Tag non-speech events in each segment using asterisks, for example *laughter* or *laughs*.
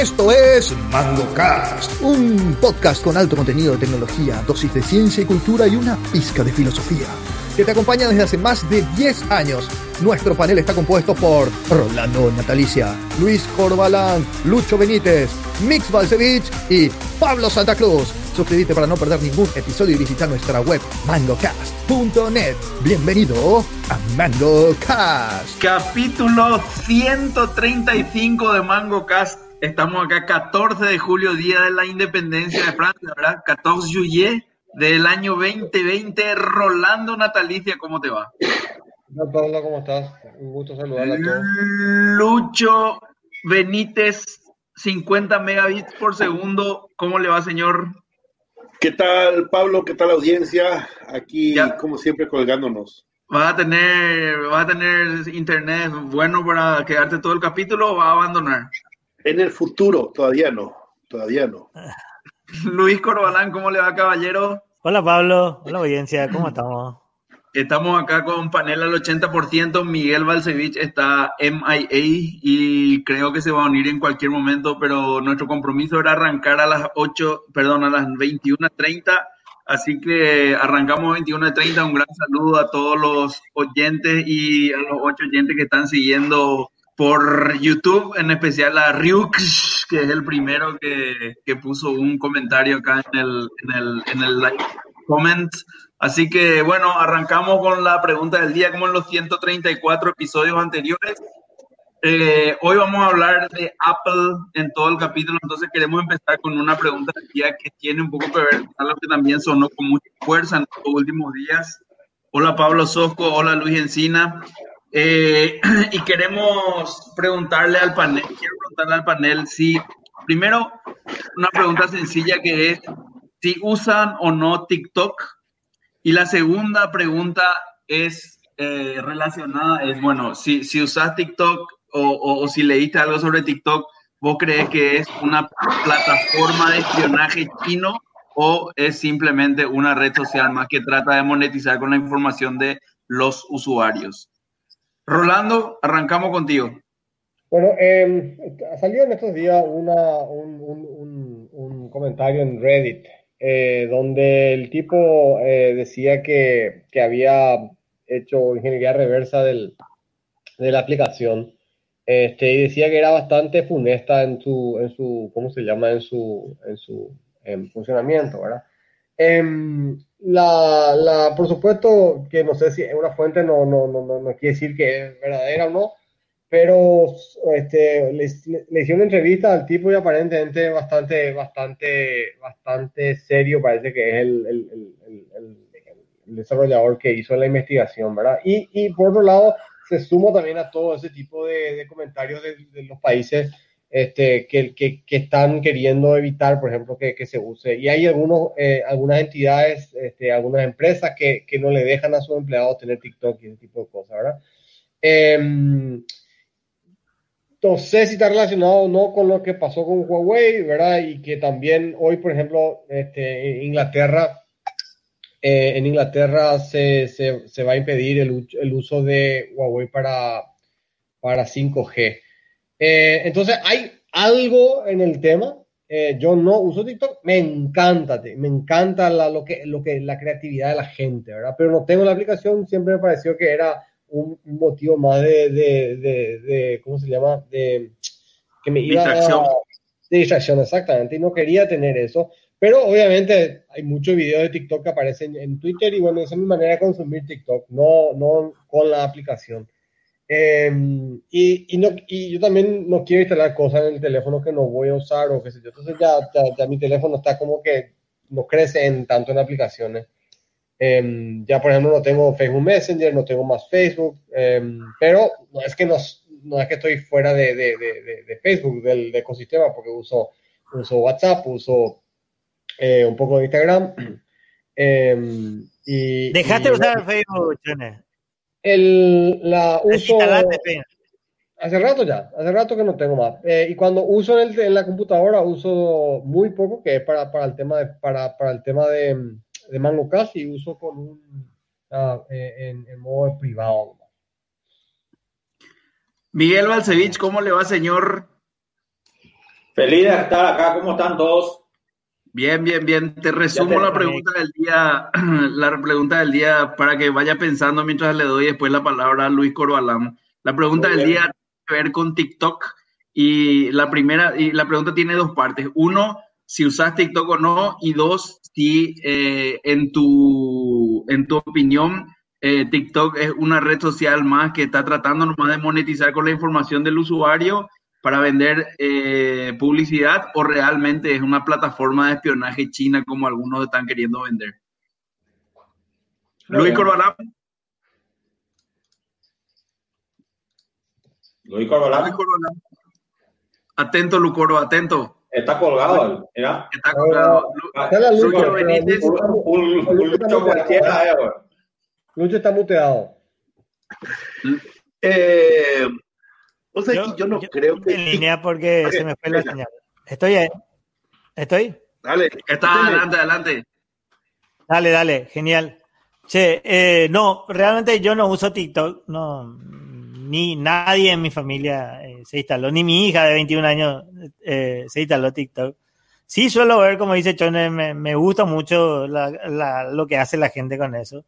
Esto es MangoCast, un podcast con alto contenido de tecnología, dosis de ciencia y cultura y una pizca de filosofía, que te acompaña desde hace más de 10 años. Nuestro panel está compuesto por Rolando Natalicia, Luis Corbalán, Lucho Benítez, Mix Balcevich y Pablo Santa Cruz. Suscríbete para no perder ningún episodio y visita nuestra web mangocast.net. Bienvenido a MangoCast. Capítulo 135 de MangoCast. Estamos acá 14 de julio, día de la independencia de Francia, ¿verdad? 14 juillet del año 2020. Rolando Natalicia, ¿cómo te va? Hola Pablo, ¿cómo estás? Un gusto saludar a todos. Lucho Benítez, 50 megabits por segundo. ¿Cómo le va, señor? ¿Qué tal, Pablo? ¿Qué tal, audiencia? Aquí, Ya. como siempre, colgándonos. ¿Va a tener, va a tener internet bueno para quedarte todo el capítulo o va a abandonar? En el futuro, todavía no, todavía no. *laughs* Luis Corbalán, ¿cómo le va, caballero? Hola Pablo, hola audiencia, ¿cómo estamos? Estamos acá con panel al 80%. Miguel Balcevich está MIA y creo que se va a unir en cualquier momento, pero nuestro compromiso era arrancar a las 8, perdón, a las 21.30. Así que arrancamos 21.30. Un gran saludo a todos los oyentes y a los ocho oyentes que están siguiendo por YouTube, en especial a Ryuk, que es el primero que, que puso un comentario acá en el, en el, en el live comment. Así que bueno, arrancamos con la pregunta del día, como en los 134 episodios anteriores. Eh, hoy vamos a hablar de Apple en todo el capítulo, entonces queremos empezar con una pregunta del día que tiene un poco que ver con algo que también sonó con mucha fuerza en los últimos días. Hola Pablo Sosco, hola Luis Encina. Eh, *clears throat* y queremos preguntarle al panel, quiero preguntarle al panel si, primero, una pregunta sencilla que es si usan o no TikTok. Y la segunda pregunta es eh, relacionada, es, bueno, si, si usas TikTok o, o- o si leíste algo sobre TikTok, ¿vos crees que es una plataforma de espionaje chino o es simplemente una red social más que trata de monetizar con la información de los usuarios? Rolando, arrancamos contigo. Bueno, eh, salió en estos días una, un, un- un- comentario en Reddit eh, donde el tipo eh, decía que, que había hecho ingeniería reversa del- de la aplicación este, y decía que era bastante funesta en su, en su ¿cómo se llama? En su, en su em, funcionamiento, ¿verdad? La, la, por supuesto que no sé si es una fuente, no, no, no, no, no quiere decir que es verdadera o no, pero este, le, le hicieron una entrevista al tipo y aparentemente bastante, bastante, bastante serio parece que es el, el- el- el desarrollador que hizo la investigación, ¿verdad? Y, y por otro lado, se suma también a todo ese tipo de, de comentarios de, de los países este, que, que, que están queriendo evitar, por ejemplo, que, que se use. Y hay algunos, eh, algunas entidades, este, algunas empresas que, no le dejan a sus empleados tener TikTok y ese tipo de cosas, ¿verdad? Em, no sé si está relacionado o no con lo que pasó con Huawei, ¿verdad? Y que también hoy, por ejemplo, este, en Inglaterra, eh, en Inglaterra se, se, se va a impedir el, el uso de Huawei para, para 5G. Eh, entonces, hay algo en el tema. Eh, yo no uso TikTok, me encanta, me encanta la, lo que, lo que, la creatividad de la gente, ¿verdad? Pero no tengo la aplicación, siempre me pareció que era un, un motivo más de, de, de, de- ¿cómo se llama? De que me iba Distracción. a, de distracción, exactamente, y no quería tener eso. Pero obviamente hay muchos videos de TikTok que aparecen en Twitter y bueno, esa es mi manera de consumir TikTok, no, no con la aplicación. Eh, y, y, no, y yo también no quiero instalar cosas en el teléfono que no voy a usar o qué sé yo. Entonces ya, ya, ya mi teléfono está como que no crece en tanto en aplicaciones. Eh, ya por ejemplo no tengo Facebook Messenger, no tengo más Facebook, eh, pero no es que no, no es que estoy fuera de, de, de, de Facebook, del, del, ecosistema, porque uso, uso WhatsApp, uso eh, un poco de Instagram. *clears throat* Y, Dejaste y, usar Facebook, Chone. El, la uso. Hace rato ya, hace rato que no tengo más. Eh, y cuando uso en, el- en la computadora, uso muy poco, que es para, para el tema de, para, para el tema de, de Mango Cast y uso con un, ah, eh, en, en modo privado. Miguel Balcevich, ¿cómo le va, señor? Feliz de estar acá, ¿cómo están todos? Bien, bien, bien. Te resumo te- la pregunta del día, *clears throat* la pregunta del día para que vaya pensando mientras le doy después la palabra a Luis Corbalán. La pregunta Muy del bien. día tiene que ver con TikTok y la primera y la pregunta tiene dos partes. Uno, si usas TikTok o no y dos, si eh, en tu en tu opinión eh, TikTok es una red social más que está tratando nomás de monetizar con la información del usuario para vender eh, publicidad o realmente es una plataforma de espionaje china como algunos están queriendo vender. Luis. Corbalán. Luis Corbalán Luis Corbalán. Atento, Lucoro, atento. está colgado, mira. Está colgado. Lucho Benítez. Lucho cualquiera, eh. Lucho está muteado. Eh, o sea, que yo no yo- creo que. En línea porque se me fue la señal. Estoy ahí. Estoy. Dale, Está dale. adelante, adelante. Dale, dale, genial. Che, eh, no, realmente yo no uso TikTok, no, ni nadie en mi familia eh, se instaló, ni mi hija de 21 años eh, se instaló TikTok. Sí suelo ver, como dice Chone, me, me gusta mucho la- la- lo que hace la gente con eso,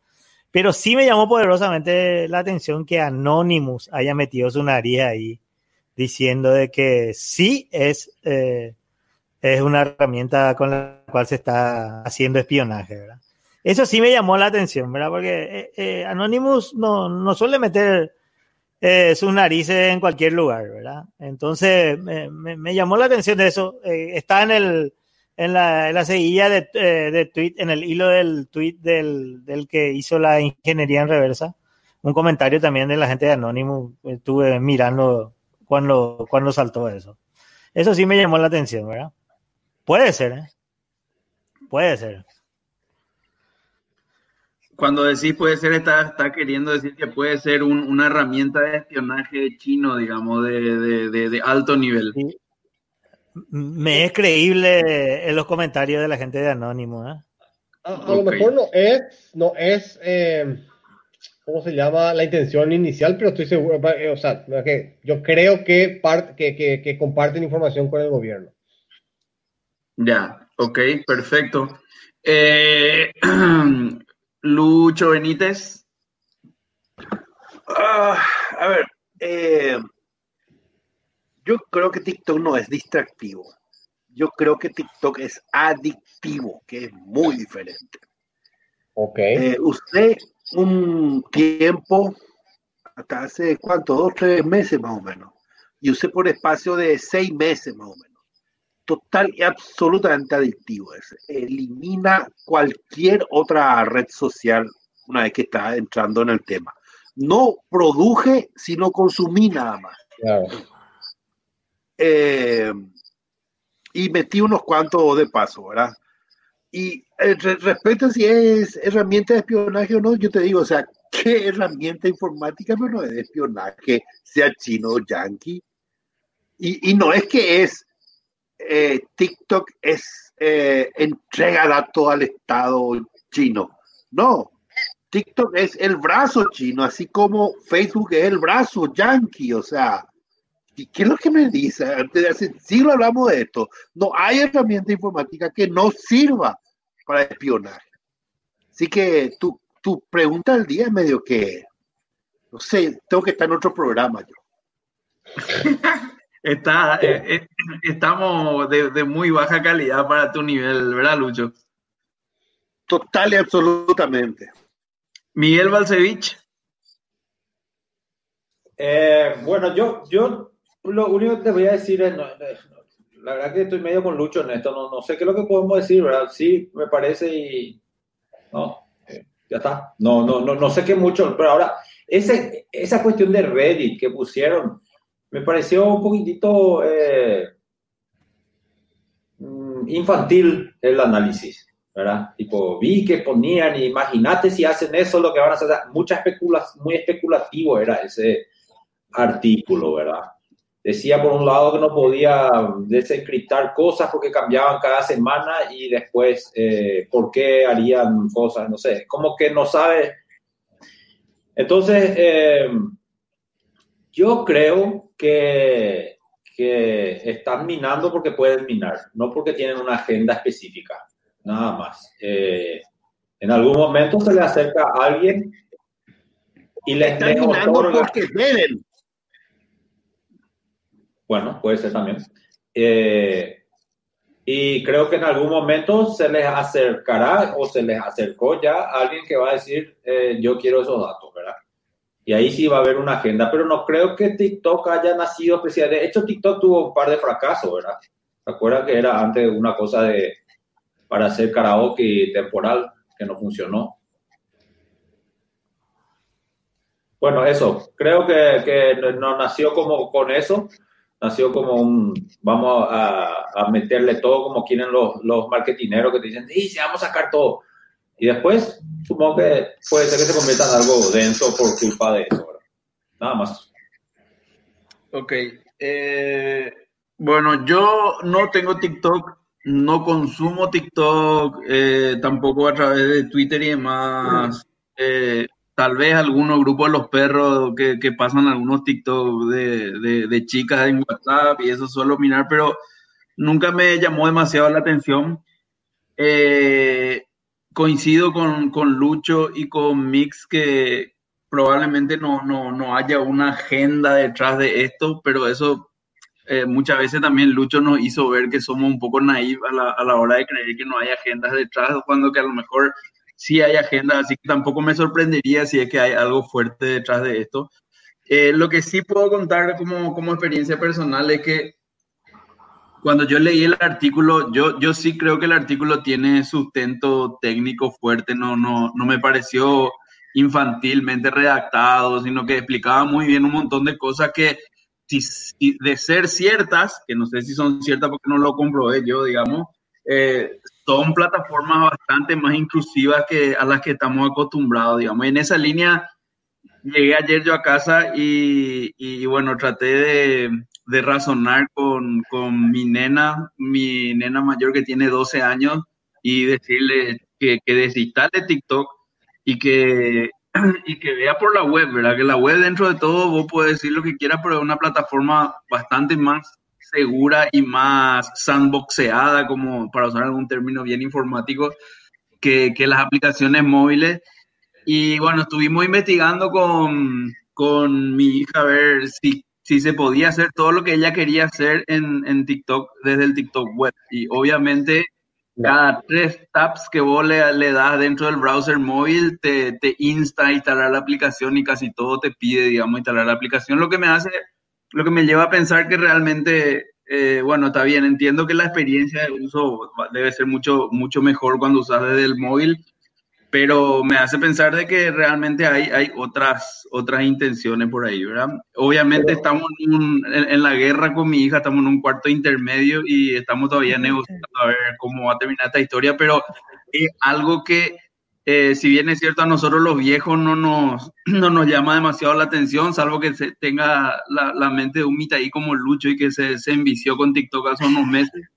pero sí me llamó poderosamente la atención que Anonymous haya metido su nariz ahí, diciendo de que sí es, eh, es una herramienta con la cual se está haciendo espionaje, ¿verdad? Eso sí me llamó la atención, ¿verdad? Porque eh, eh, Anonymous no, no suele meter sus narices en cualquier lugar, ¿verdad? Entonces me, me- llamó la atención de eso. Está en el en la, en la seguilla de, eh, de tweet, en el hilo del tweet del, del que hizo la ingeniería en reversa. Un comentario también de la gente de Anonymous. Estuve mirando cuando, cuando saltó eso. Eso sí me llamó la atención, ¿verdad? Puede ser, ¿eh? Puede ser. Cuando decís puede ser, está, está queriendo decir que puede ser un- una herramienta de espionaje chino, digamos, de, de- de- de alto nivel. Sí. Me es creíble en los comentarios de la gente de Anónimo, ¿eh? A, a lo mejor no es, no es, eh, ¿cómo se llama? La intención inicial, pero estoy seguro, eh, o sea, que yo creo que, part- que, que, que comparten información con el gobierno. Ya, ok, perfecto. Eh, *clears throat* Lucho Benítez. Ah, a ver, eh, yo creo que TikTok no es distractivo. Yo creo que TikTok es adictivo, que es muy diferente. Ok. Eh, usé un tiempo, hasta hace cuánto, dos, tres meses más o menos, y usé por espacio de seis meses más o menos. Total y absolutamente adictivo es. Elimina cualquier otra red social una vez que está entrando en el tema. No produje, sino consumí nada más. Claro. Eh, y metí unos cuantos de paso, ¿verdad? Y eh, re- respecto a si es herramienta de espionaje o no, yo te digo, o sea, ¿qué herramienta informática pero no es de espionaje, sea chino o yanqui? Y, no es que es eh, TikTok es eh, entrega datos al Estado chino. No, TikTok es el brazo chino, así como Facebook es el brazo yanqui, o sea, ¿y qué es lo que me dice? Desde hace siglo hablamos de esto. No hay herramienta informática que no sirva para espionar. Así que tu, tu pregunta del día es medio que, no sé, tengo que estar en otro programa yo. *laughs* Está, eh, eh, estamos de, de muy baja calidad para tu nivel, ¿verdad, Lucho? Total y absolutamente. Miguel Balcevich. Eh, bueno, yo, yo lo único que te voy a decir es, la verdad que estoy medio con Lucho en esto, no, no sé qué es lo que podemos decir, ¿verdad? Sí, me parece y... No, eh, ya está. No, no, no, no sé qué mucho, pero ahora, ese, esa cuestión de Reddit que pusieron, me pareció un poquitito eh, mm, infantil el análisis, ¿verdad? Tipo, vi que ponían, imagínate si hacen eso, lo que van a hacer, mucha especula muy especulativo era ese artículo, ¿verdad? Decía por un lado que no podía desencriptar cosas porque cambiaban cada semana y después eh, por qué harían cosas, no sé, como que no sabe. Entonces, eh, yo creo que, que están minando porque pueden minar, no porque tienen una agenda específica, nada más. Eh, en algún momento se le acerca a alguien y le Están minando porque deben. Bueno, puede ser también. Eh, y creo que en algún momento se les acercará o se les acercó ya alguien que va a decir, eh, yo quiero esos datos, ¿verdad? Y ahí sí va a haber una agenda, pero no creo que TikTok haya nacido especial. De hecho, TikTok tuvo un par de fracasos, ¿verdad? ¿Se acuerdan que era antes una cosa de para hacer karaoke temporal que no funcionó? Bueno, eso, creo que, que no nació como con eso, nació como un, vamos a, meterle todo como quieren los, los marketineros que te dicen, sí, vamos a sacar todo. Y después, supongo que puede ser que se convierta en algo denso por culpa de eso, ¿verdad? Nada más. Ok. Eh, bueno, yo no tengo TikTok, no consumo TikTok, eh, tampoco a través de Twitter y demás. Eh, tal vez algunos grupos de los perros que, que pasan algunos TikTok de, de, chicas en WhatsApp y eso suelo mirar, pero nunca me llamó demasiado la atención. Eh, coincido con, con, Lucho y con Mix que probablemente no, no, no, haya una agenda detrás de esto, pero eso eh, muchas veces también Lucho nos hizo ver que somos un poco naivos a la, a la hora de creer que no hay agendas detrás, cuando que a lo mejor sí hay agenda, así que tampoco me sorprendería si es que hay algo fuerte detrás de esto. Eh, lo que sí puedo contar como, como experiencia personal es que cuando yo leí el artículo, yo, yo sí creo que el artículo tiene sustento técnico fuerte, no, no, no me pareció infantilmente redactado, sino que explicaba muy bien un montón de cosas que de ser ciertas, que no sé si son ciertas porque no lo comprobé yo, digamos, eh, son plataformas bastante más inclusivas que a las que estamos acostumbrados, digamos. en esa línea llegué ayer yo a casa y, y bueno, traté de, de razonar con, con, mi nena, mi nena mayor que tiene 12 años, y decirle que, que desinstale TikTok y que, *clears throat* y que vea por la web, ¿verdad? Que la web dentro de todo vos puedes decir lo que quieras, pero es una plataforma bastante más segura y más sandboxeada, como para usar algún término bien informático, que, que las aplicaciones móviles. Y bueno, estuvimos investigando con, con mi hija a ver si, si se podía hacer todo lo que ella quería hacer en, en TikTok desde el TikTok web. Y obviamente cada tres taps que vos le, le, das dentro del browser móvil te, te insta a instalar la aplicación y casi todo te pide, digamos, instalar la aplicación, lo que me hace lo que me lleva a pensar que realmente, eh, bueno, está bien, entiendo que la experiencia de uso debe ser mucho, mucho mejor cuando usas desde el móvil, pero me hace pensar de que realmente hay, hay otras, otras intenciones por ahí, ¿verdad? Obviamente estamos en, un, en, en, la guerra con mi hija, estamos en un cuarto intermedio y estamos todavía negociando a ver cómo va a terminar esta historia, pero es algo que eh, si bien es cierto, a nosotros los viejos no nos, *clears throat* no nos llama demasiado la atención, salvo que se tenga la, la mente de un ahí como Lucho y que se, se envició con TikTok hace unos meses. *laughs*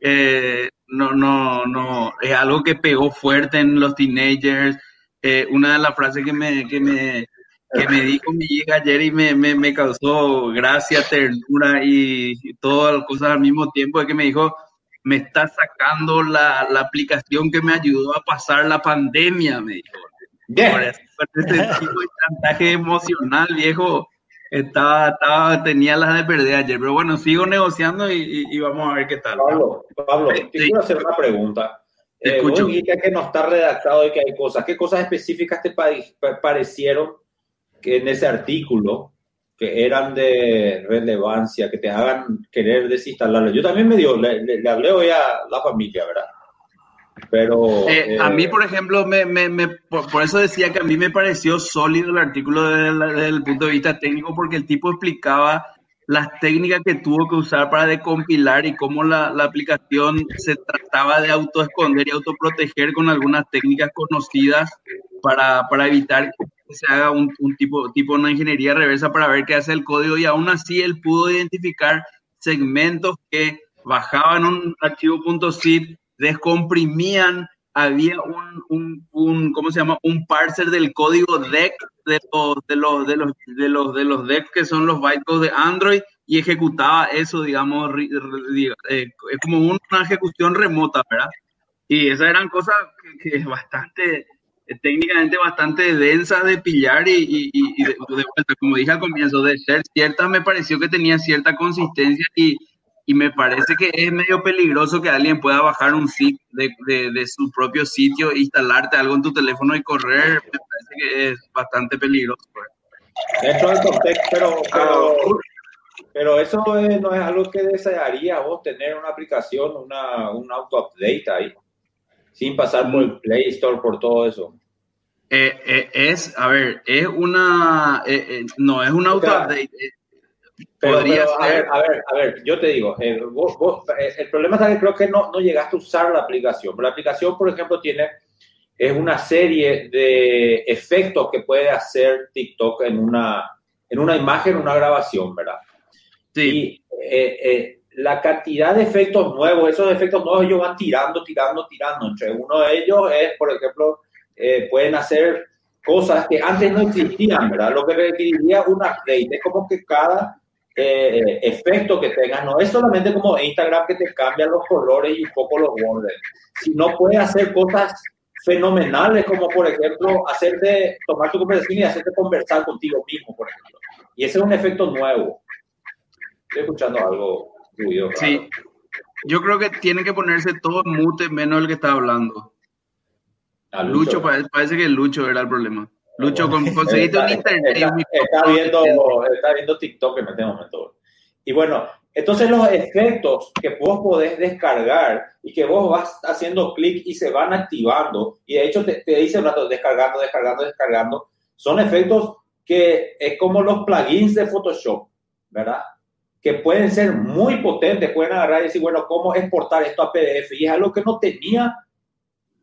Eh, no, no, no, es algo que pegó fuerte en los teenagers. Eh, una de las frases que me, que me, que me dijo mi hija ayer y me, me, me causó gracia, ternura y, y todas las cosas al mismo tiempo es que me dijo, me está sacando la, la, aplicación que me ayudó a pasar la pandemia, me dijo. Yeah. Tipo de chantaje emocional, viejo, estaba, estaba, tenía las de perder ayer, pero bueno, sigo negociando y, vamos a ver qué tal. Pablo, Pablo te quiero hacer una pregunta. Te eh, escucho. Vos que no está redactado y que hay cosas. ¿Qué cosas específicas te parecieron que en ese artículo que eran de relevancia, que te hagan querer desinstalarlo. Yo también me dio, le, le, le hablé hoy a la familia, ¿verdad? Pero... Eh, eh, a mí, por ejemplo, me, me, me, por, por, eso decía que a mí me pareció sólido el artículo desde, desde el punto de vista técnico, porque el tipo explicaba las técnicas que tuvo que usar para decompilar y cómo la, la aplicación se trataba de autoesconder y autoproteger con algunas técnicas conocidas para, para evitar se haga un, un, tipo, tipo una ingeniería reversa para ver qué hace el código y aún así él pudo identificar segmentos que bajaban un archivo .zip, descomprimían, había un, un, un, ¿cómo se llama? Un parser del código DEC de los, de los, de los, de los, de los DEC que son los bytecodes de Android y ejecutaba eso, digamos, eh, como una ejecución remota, ¿verdad? Y esas eran cosas que, que bastante, técnicamente bastante densas de pillar y, y, de, vuelta, como dije al comienzo, de ser ciertas, me pareció que tenía cierta consistencia y, y me parece que es medio peligroso que alguien pueda bajar un sitio de, de, de, su propio sitio, instalarte algo en tu teléfono y correr, me parece que es bastante peligroso. Pues. Dentro del contexto, pero, pero, pero eso no es algo que desearía vos tener una aplicación, una, un auto-update ahí, sin pasar por el Play Store, por todo eso. Eh, eh, es, a ver, es una, eh, no es un auto-update. Pero, pero, a ver, a ver, a ver, yo te digo, vos, vos, el problema es que creo que no, no llegaste a usar la aplicación. La aplicación, por ejemplo, tiene es una serie de efectos que puede hacer TikTok en una, en una imagen, una grabación, ¿verdad? Sí. Y eh, eh, la cantidad de efectos nuevos, esos efectos nuevos ellos van tirando, tirando, tirando. Entre uno de ellos es, por ejemplo, eh, pueden hacer cosas que antes no existían, ¿verdad? Lo que requeriría un update. Es como que cada efecto que tengas, no es solamente como Instagram que te cambia los colores y un poco los bordes, sino puede hacer cosas fenomenales como por ejemplo hacerte tomar tu conversación y hacerte conversar contigo mismo, por ejemplo. Y ese es un efecto nuevo. Estoy escuchando algo ruido. Sí. Yo creo que tiene que ponerse todo mute menos el que está hablando. Lucho, parece, que Lucho era el problema. Lucho, *laughs* conseguiste un internet. Está, viendo, está viendo TikTok en este momento. Y bueno, entonces los efectos que vos podés descargar y que vos vas haciendo clic y se van activando, y de hecho te, te dice un rato descargando, descargando, descargando, son efectos que es como los plugins de Photoshop, ¿verdad? Pueden ser muy potentes, pueden agarrar y decir, bueno, ¿cómo exportar esto a PDF? Y es algo que no tenía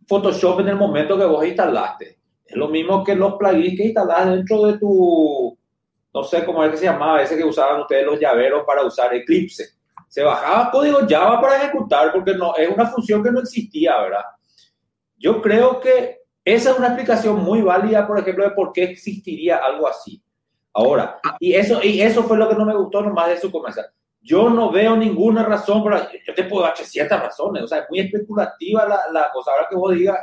Photoshop en el momento que vos instalaste. Es lo mismo que los plugins que instalás dentro de tu no sé cómo es que se llamaba, ese que usaban ustedes los llaveros para usar Eclipse. Se bajaba código Java para ejecutar porque no, es una función que no existía, ¿verdad? Yo creo que esa es una explicación muy válida, por ejemplo, de por qué existiría algo así. Ahora, y eso, y eso fue lo que no me gustó nomás de su comercial. Yo no veo ninguna razón, para, yo te puedo dar ciertas razones, o sea, es muy especulativa la, la cosa. Ahora que vos digas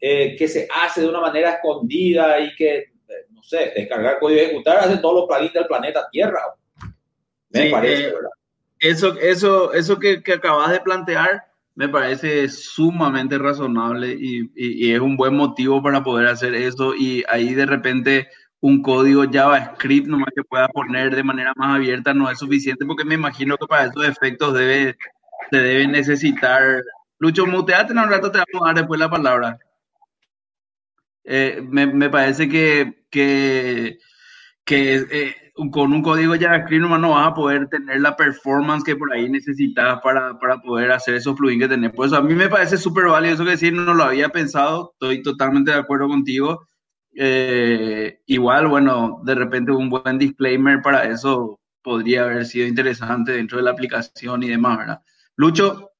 eh, que se hace de una manera escondida y que no sé, descargar código y ejecutar, hacen todos los plugins del planeta Tierra. Me parece, eh, ¿verdad? Eso, eso, eso que, que, acabas de plantear me parece sumamente razonable y, y, es un buen motivo para poder hacer eso y ahí de repente un código JavaScript nomás que pueda poner de manera más abierta no es suficiente porque me imagino que para esos efectos debe, se debe necesitar. Lucho, muteate un rato, te vamos a dar después la palabra. Eh, me, me, parece que, que, que eh, con un código JavaScript no vas a poder tener la performance que por ahí necesitas para, para poder hacer esos plugins que tenés. Por eso a mí me parece súper válido eso que decir, no lo había pensado, estoy totalmente de acuerdo contigo. Eh, igual, bueno, de repente un buen disclaimer para eso podría haber sido interesante dentro de la aplicación y demás, ¿verdad? Lucho.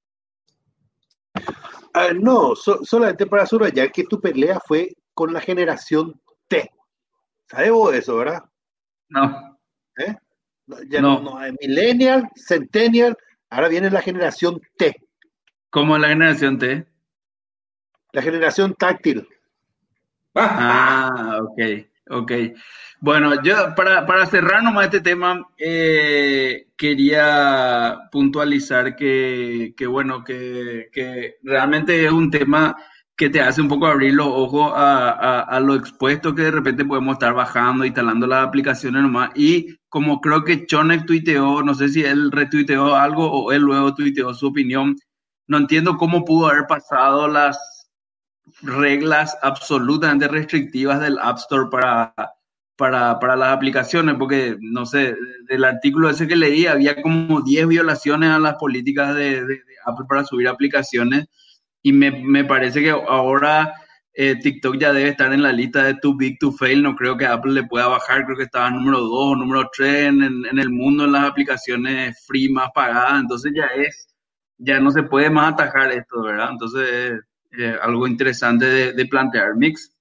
Uh, no, so, solamente para subrayar que tu pelea fue con la generación T. ¿Sabes vos eso, verdad? No. ¿Eh? Ya no. no, hay millennial, centennial, ahora viene la generación T. ¿Cómo es la generación T? La generación táctil. Ah, ok, ok. Bueno, yo para, para cerrar nomás este tema, eh, quería puntualizar que, que bueno, que, que realmente es un tema que te hace un poco abrir los ojos a, a, a, lo expuesto que de repente podemos estar bajando, instalando las aplicaciones nomás. Y como creo que Chonek tuiteó, no sé si él retuiteó algo o él luego tuiteó su opinión, no entiendo cómo pudo haber pasado las reglas absolutamente restrictivas del App Store para, para, para las aplicaciones, porque, no sé, del artículo ese que leí había como 10 violaciones a las políticas de, de, de Apple para subir aplicaciones y me, me parece que ahora eh, TikTok ya debe estar en la lista de too big to fail. No creo que Apple le pueda bajar. Creo que estaba número 2 número 3 en, en, el mundo en las aplicaciones free más pagadas. Entonces ya es, ya no se puede más atajar esto, ¿verdad? Entonces, eh, algo interesante de, de plantear. Mix.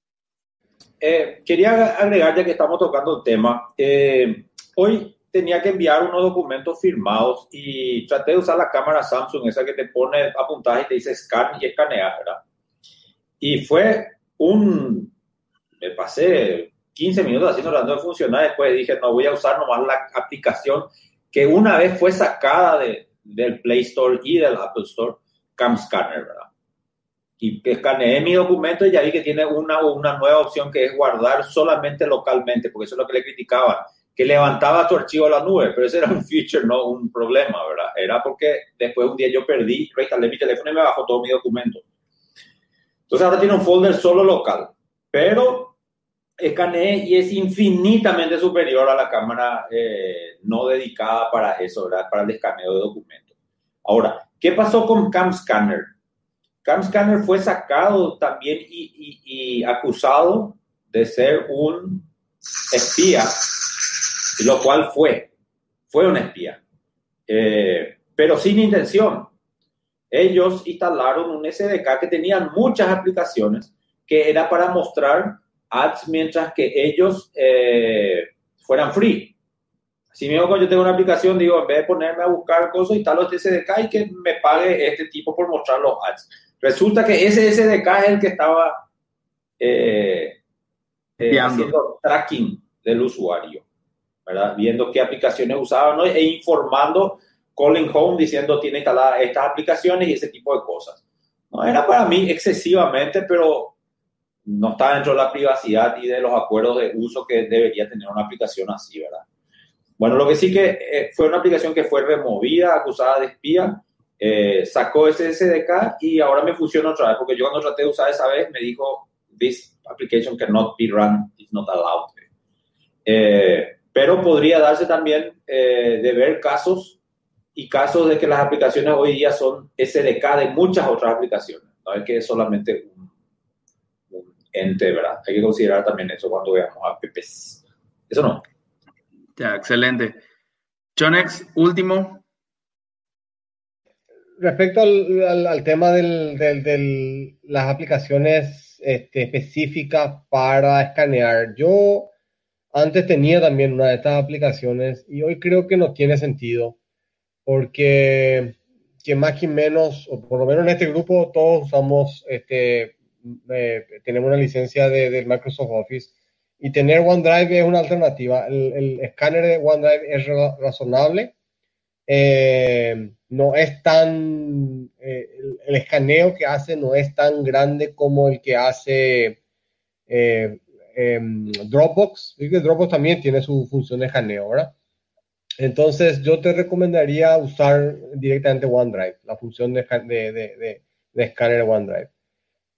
Eh, quería agregar, ya que estamos tocando el tema, eh, hoy tenía que enviar unos documentos firmados y traté de usar la cámara Samsung, esa que te pone apuntada y te dice scan y escanear, ¿verdad? Y fue un, me pasé 15 minutos haciendo tratando de funcionar, después dije, no, voy a usar nomás la aplicación que una vez fue sacada de, del Play Store y del Apple Store, Cam Scanner, ¿verdad? Y escaneé mi documento y ya vi que tiene una, una nueva opción que es guardar solamente localmente, porque eso es lo que le criticaban, que levantaba tu archivo a la nube, pero ese era un feature, no un problema, ¿verdad? Era porque después un día yo perdí, reinstalé mi teléfono y me bajó todo mi documento. Entonces ahora tiene un folder solo local, pero escaneé y es infinitamente superior a la cámara eh, no dedicada para eso, ¿verdad? Para el escaneo de documentos. Ahora, ¿qué pasó con Cam Scanner? Cam Scanner fue sacado también y, y acusado de ser un espía lo cual fue, fue un espía, eh, pero sin intención. Ellos instalaron un SDK que tenían muchas aplicaciones que era para mostrar ads mientras que ellos eh, fueran free. Si mismo cuando yo tengo una aplicación, digo, en vez de ponerme a buscar cosas, instalo este SDK y que me pague este tipo por mostrar los ads. Resulta que ese SDK es el que estaba eh, haciendo tracking del usuario. Viendo qué aplicaciones usaban e informando calling home diciendo tiene instaladas estas aplicaciones y ese tipo de cosas. No era para mí excesivamente, pero no está dentro de la privacidad y de los acuerdos de uso que debería tener una aplicación así, ¿verdad? Bueno, lo que sí que eh, fue una aplicación que fue removida, acusada de espía, eh, sacó ese SDK y ahora me funciona otra vez, porque yo cuando traté de usar esa vez me dijo, this application cannot be run, it's not allowed. Eh, pero podría darse también eh, de ver casos y casos de que las aplicaciones hoy día son SDK de muchas otras aplicaciones, no es que es solamente un, ente, ¿verdad? Hay que considerar también eso cuando veamos apps. Eso no. Ya, excelente. Chonex, último. Respecto al, tema de las aplicaciones este, específicas para escanear, yo antes tenía también una de estas aplicaciones y hoy creo que no tiene sentido porque que más que menos, o por lo menos en este grupo todos usamos, este, eh, tenemos una licencia de, del Microsoft Office y tener OneDrive es una alternativa. El, escáner de OneDrive es razonable, eh, no es tan, eh, el, escaneo que hace no es tan grande como el que hace Em, Dropbox. Dropbox también tiene su función de escaneo, ¿verdad? Entonces, yo te recomendaría usar directamente OneDrive, la función de, de, de, de escáner OneDrive.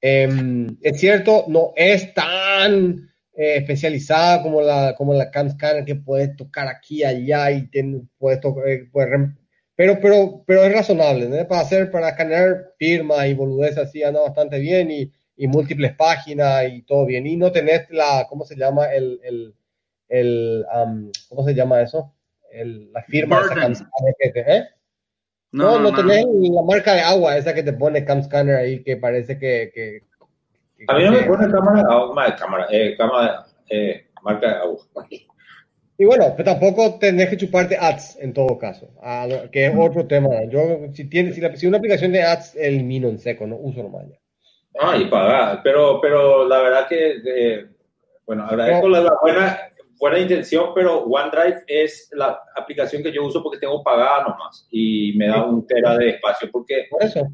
Em, es cierto, no es tan eh, especializada como la, como la Cam Scanner que puedes tocar aquí y allá y puedes, tocar, eh, pero, pero, pero es razonable, Para hacer, para escanear firmas y boludeces así anda bastante bien y, y múltiples páginas y todo bien. Y no tenés la, ¿cómo se llama? El, el, el ¿cómo se llama eso? El, la firma esa ¿eh? No, no, tenés la marca de agua esa que te pone Cam Scanner ahí que parece que... que, a mí no me pone cámara, cámara, eh, cámara eh, marca de agua. *laughs* Y bueno, pero tampoco tenés que chuparte ads en todo caso, que es otro tema. Yo, si, tiene, si, la, si una aplicación de ads, elimino en seco, no uso normal ya. Ah, y pagar. Pero, pero la verdad que, eh, bueno, agradezco la, buena, buena intención, pero OneDrive es la aplicación que yo uso porque tengo pagada nomás y me da un tera de espacio. Porque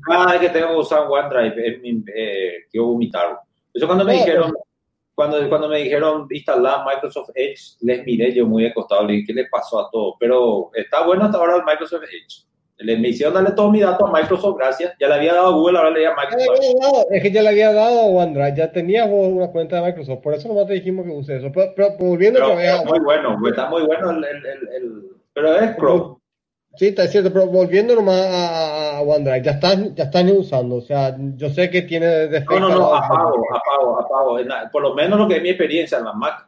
cada vez que tengo que usar OneDrive es mi, eh, quiero vomitar. Eso cuando me dijeron, cuando, cuando me dijeron instalar Microsoft Edge, les miré yo muy de costado, le dije, ¿qué le pasó a todo? Pero está bueno hasta ahora el Microsoft Edge. Le me hicieron darle todo mi dato a Microsoft, gracias. Ya le había dado a Google, ahora le di a Microsoft. es que ya le había dado a OneDrive, ya tenía una cuenta de Microsoft, por eso nomás te dijimos que use eso. Pero, pero volviendo pero, a... Muy bueno, está muy bueno el... el, el, pero es Chrome. Sí, está cierto, pero volviendo nomás a, OneDrive, ya están, ya están usando, o sea, yo sé que tiene defectos. No, no, no, apago, apago, apago. Por lo menos lo que es mi experiencia en la Mac,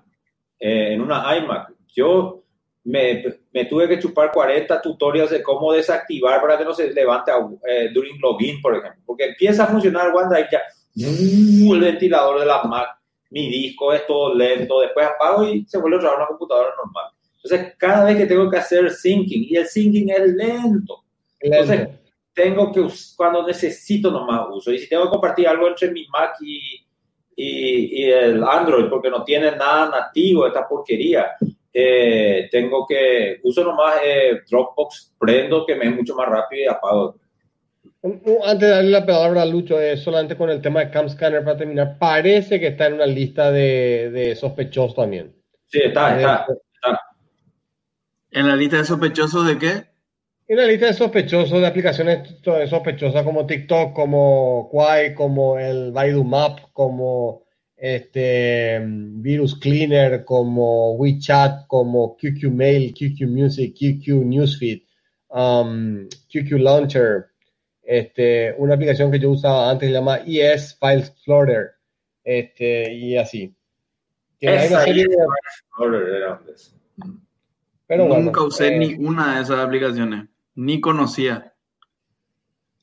eh, en una iMac, yo me, me, tuve que chupar 40 tutoriales de cómo desactivar para que no se levante eh, during login, por ejemplo. Porque empieza a funcionar OneDrive ya, uh, el ventilador de la Mac, mi disco es todo lento, después apago y se vuelve otra vez una computadora normal. Entonces, cada vez que tengo que hacer syncing, y el syncing es lento. Entonces, tengo que, cuando necesito nomás uso. Y si tengo que compartir algo entre mi Mac y, y, el Android, porque no tiene nada nativo, esta porquería, eh, tengo que, uso nomás eh, Dropbox, prendo que me es mucho más rápido y apago. Antes de darle la palabra a Lucho, eh, solamente con el tema de Cam Scanner para terminar, parece que está en una lista de, de sospechosos también. Sí, está, está, está. ¿En la lista de sospechosos de qué? En la lista de sospechosos de aplicaciones sospechosas como TikTok, como Quai, como el Baidu Map, como este Virus Cleaner, como WeChat, como QQ Mail, QQ Music, QQ Newsfeed, um, QQ Launcher, este, una aplicación que yo usaba antes se llama ES File Explorer, este, y así. Pero Nunca usé eh, ni una de esas aplicaciones. Ni conocía.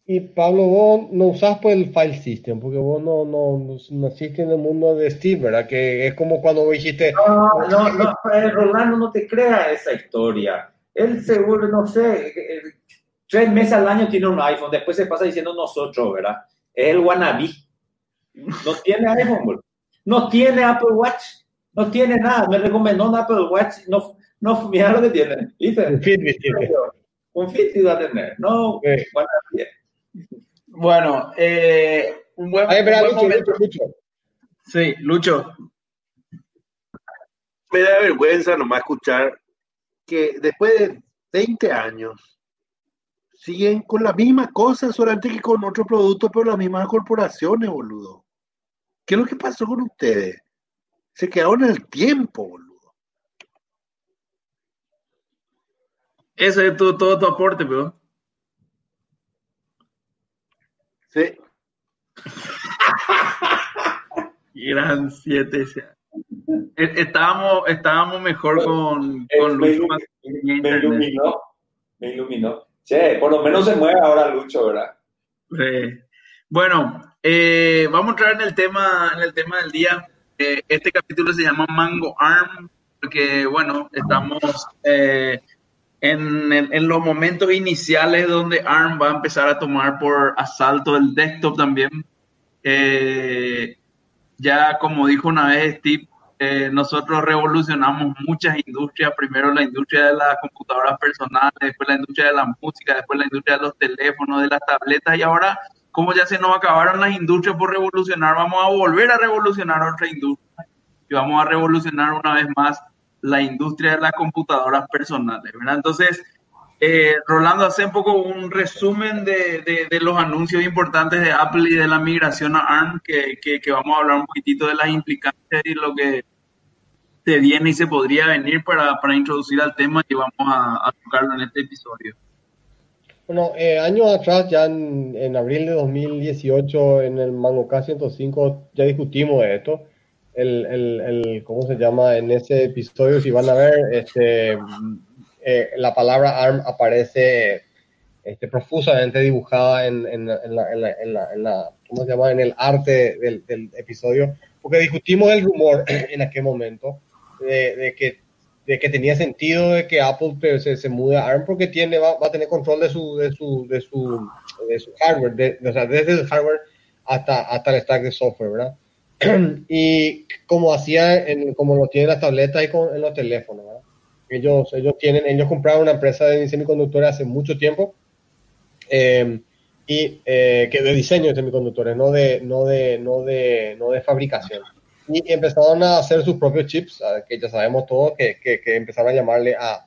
Y Pablo, vos no usás pues el file system, porque vos no, no, naciste en el mundo de Steve, ¿verdad? Que es como cuando dijiste... No, no, no, eh, Rolando no te crea esa historia. Él seguro, no sé, eh, tres meses al año tiene un iPhone, después se pasa diciendo nosotros, ¿verdad? Es el wannabe. No tiene iPhone, no tiene Apple Watch, no tiene nada. Me recomendó un Apple Watch, no, no, *laughs* mira lo que tiene. ¿Viste? Fitbit tiene un Fitbit va a tener, no Bueno, eh, un buen, momento. Lucho. Sí, Lucho. Me da vergüenza nomás escuchar que después de 20 años siguen con la misma cosa, solamente que con otro producto, pero las mismas corporaciones, boludo. ¿Qué es lo que pasó con ustedes? Se quedaron en el tiempo, boludo. Ese es todo tu aporte, pero. Sí. *laughs* Gran 7. E, estábamos, estábamos mejor con, con me, Lucho. Me, iluminó. Me iluminó. Che, por lo menos se mueve ahora Lucho, ¿verdad? Bueno, eh, vamos a entrar en el tema, en el tema del día. Eh, este capítulo se llama Mango Arm, porque, bueno, estamos eh, en, los momentos iniciales donde ARM va a empezar a tomar por asalto el desktop también. Eh, ya como dijo una vez Steve, eh, nosotros revolucionamos muchas industrias, primero la industria de las computadoras personales, después la industria de la música, después la industria de los teléfonos, de las tabletas y ahora como ya se nos acabaron las industrias por revolucionar, vamos a volver a revolucionar otra industria y vamos a revolucionar una vez más la industria de las computadoras personales, ¿verdad? Entonces, eh, Rolando, hace un poco un resumen de, de, los anuncios importantes de Apple y de la migración a ARM, que, que, vamos a hablar un poquitito de las implicancias y lo que se viene y se podría venir para, para introducir al tema y vamos a, tocarlo en este episodio. Bueno, eh, años atrás, ya en, en, abril de 2018, en el Mango K105, ya discutimos de esto el, el, el, ¿cómo se llama? En ese episodio, si van a ver, este, eh, la palabra ARM aparece este, profusamente dibujada en, en, en, la, en, la, en, la, ¿cómo se llama? En el arte del, del, episodio, porque discutimos el rumor *clears throat* en aquel momento de, de, que, de que tenía sentido de que Apple pues, se, se mude a ARM porque tiene, va, va, a tener control de su, de su, de su, de su hardware, de, o sea, desde el hardware hasta, hasta el stack de software, ¿verdad? *clears throat* y como hacía, en, como lo tienen las tabletas y con, en los teléfonos. Ellos, ellos, tienen, ellos compraron una empresa de semiconductores hace mucho tiempo em, y eh, que de diseño de semiconductores, no de, no de, no de, no de fabricación. Y empezaron a hacer sus propios chips, que ya sabemos todos, que, que, empezaron a llamarle a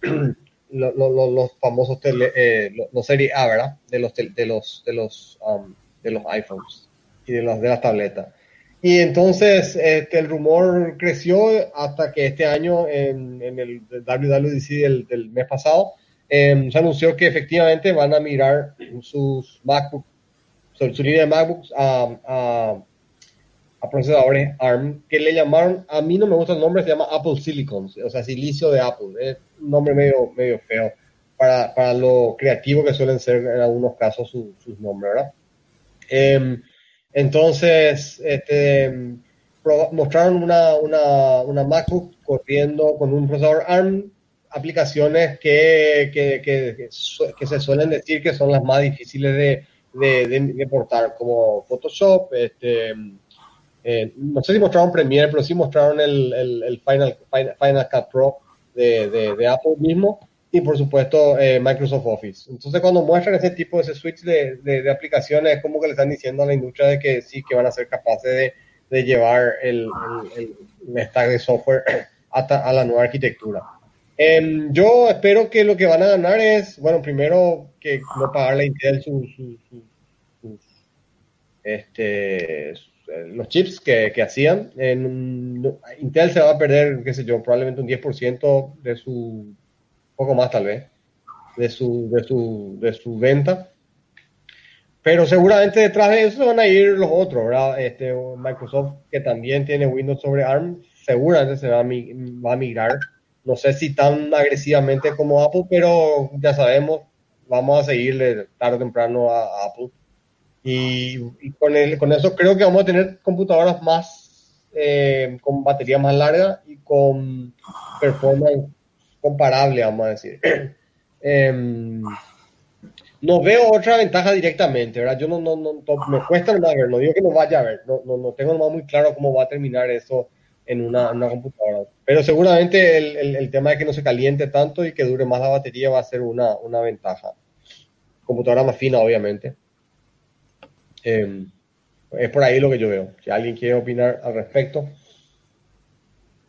*clears throat* los, famosos tele, eh, los, serie A, ¿verdad? De los, de los, de los, um, de los iPhones y de, los, de las tabletas. Y entonces este, el rumor creció hasta que este año, en, el WWDC del, mes pasado, em, se anunció que efectivamente van a mirar sus MacBooks, su, su línea de MacBooks a, a, procesadores ARM, que le llamaron, a mí no me gusta el nombre, se llama Apple Silicon, o sea, silicio de Apple. Es un nombre medio, medio feo para, para lo creativo que suelen ser en algunos casos sus nombres, ¿verdad? Eh, entonces, este, mostraron una, una, una, MacBook corriendo con un procesador ARM, aplicaciones que, que, que, que, se suelen decir que son las más difíciles de, de, de, portar, como Photoshop, este, eh, no sé si mostraron Premiere, pero sí mostraron el, el, el Final, Final, Cut Pro de, de, Apple mismo y por supuesto eh, Microsoft Office. Entonces cuando muestran ese tipo, ese switch de, aplicaciones, es como que le están diciendo a la industria de que sí, que van a ser capaces de, llevar el, el, stack de software *clears throat* hasta a la nueva arquitectura. Em, yo espero que lo que van a ganar es, bueno, primero que no pagarle a Intel sus su, su, este, los chips que, que hacían. En, Intel se va a perder, qué sé yo, probablemente un 10% de su, poco más tal vez, de su, de su, de su venta. Pero seguramente detrás de eso van a ir los otros, ¿verdad? Este, Microsoft, que también tiene Windows sobre ARM, seguramente se va a, va a migrar. No sé si tan agresivamente como Apple, pero ya sabemos, vamos a seguirle tarde o temprano a Apple y, con, el, con eso creo que vamos a tener computadoras más eh, con batería más larga y con performance comparable, vamos a decir. *clears throat* Em, no veo otra ventaja directamente, ¿verdad? Yo no, no, no, me cuesta no ver, no digo que no vaya a ver, no, no, no tengo muy claro cómo va a terminar eso en una, una computadora. Pero seguramente el, el, tema de que no se caliente tanto y que dure más la batería va a ser una, una ventaja. Computadora más fina, obviamente. Eh, es por ahí lo que yo veo. Si alguien quiere opinar al respecto.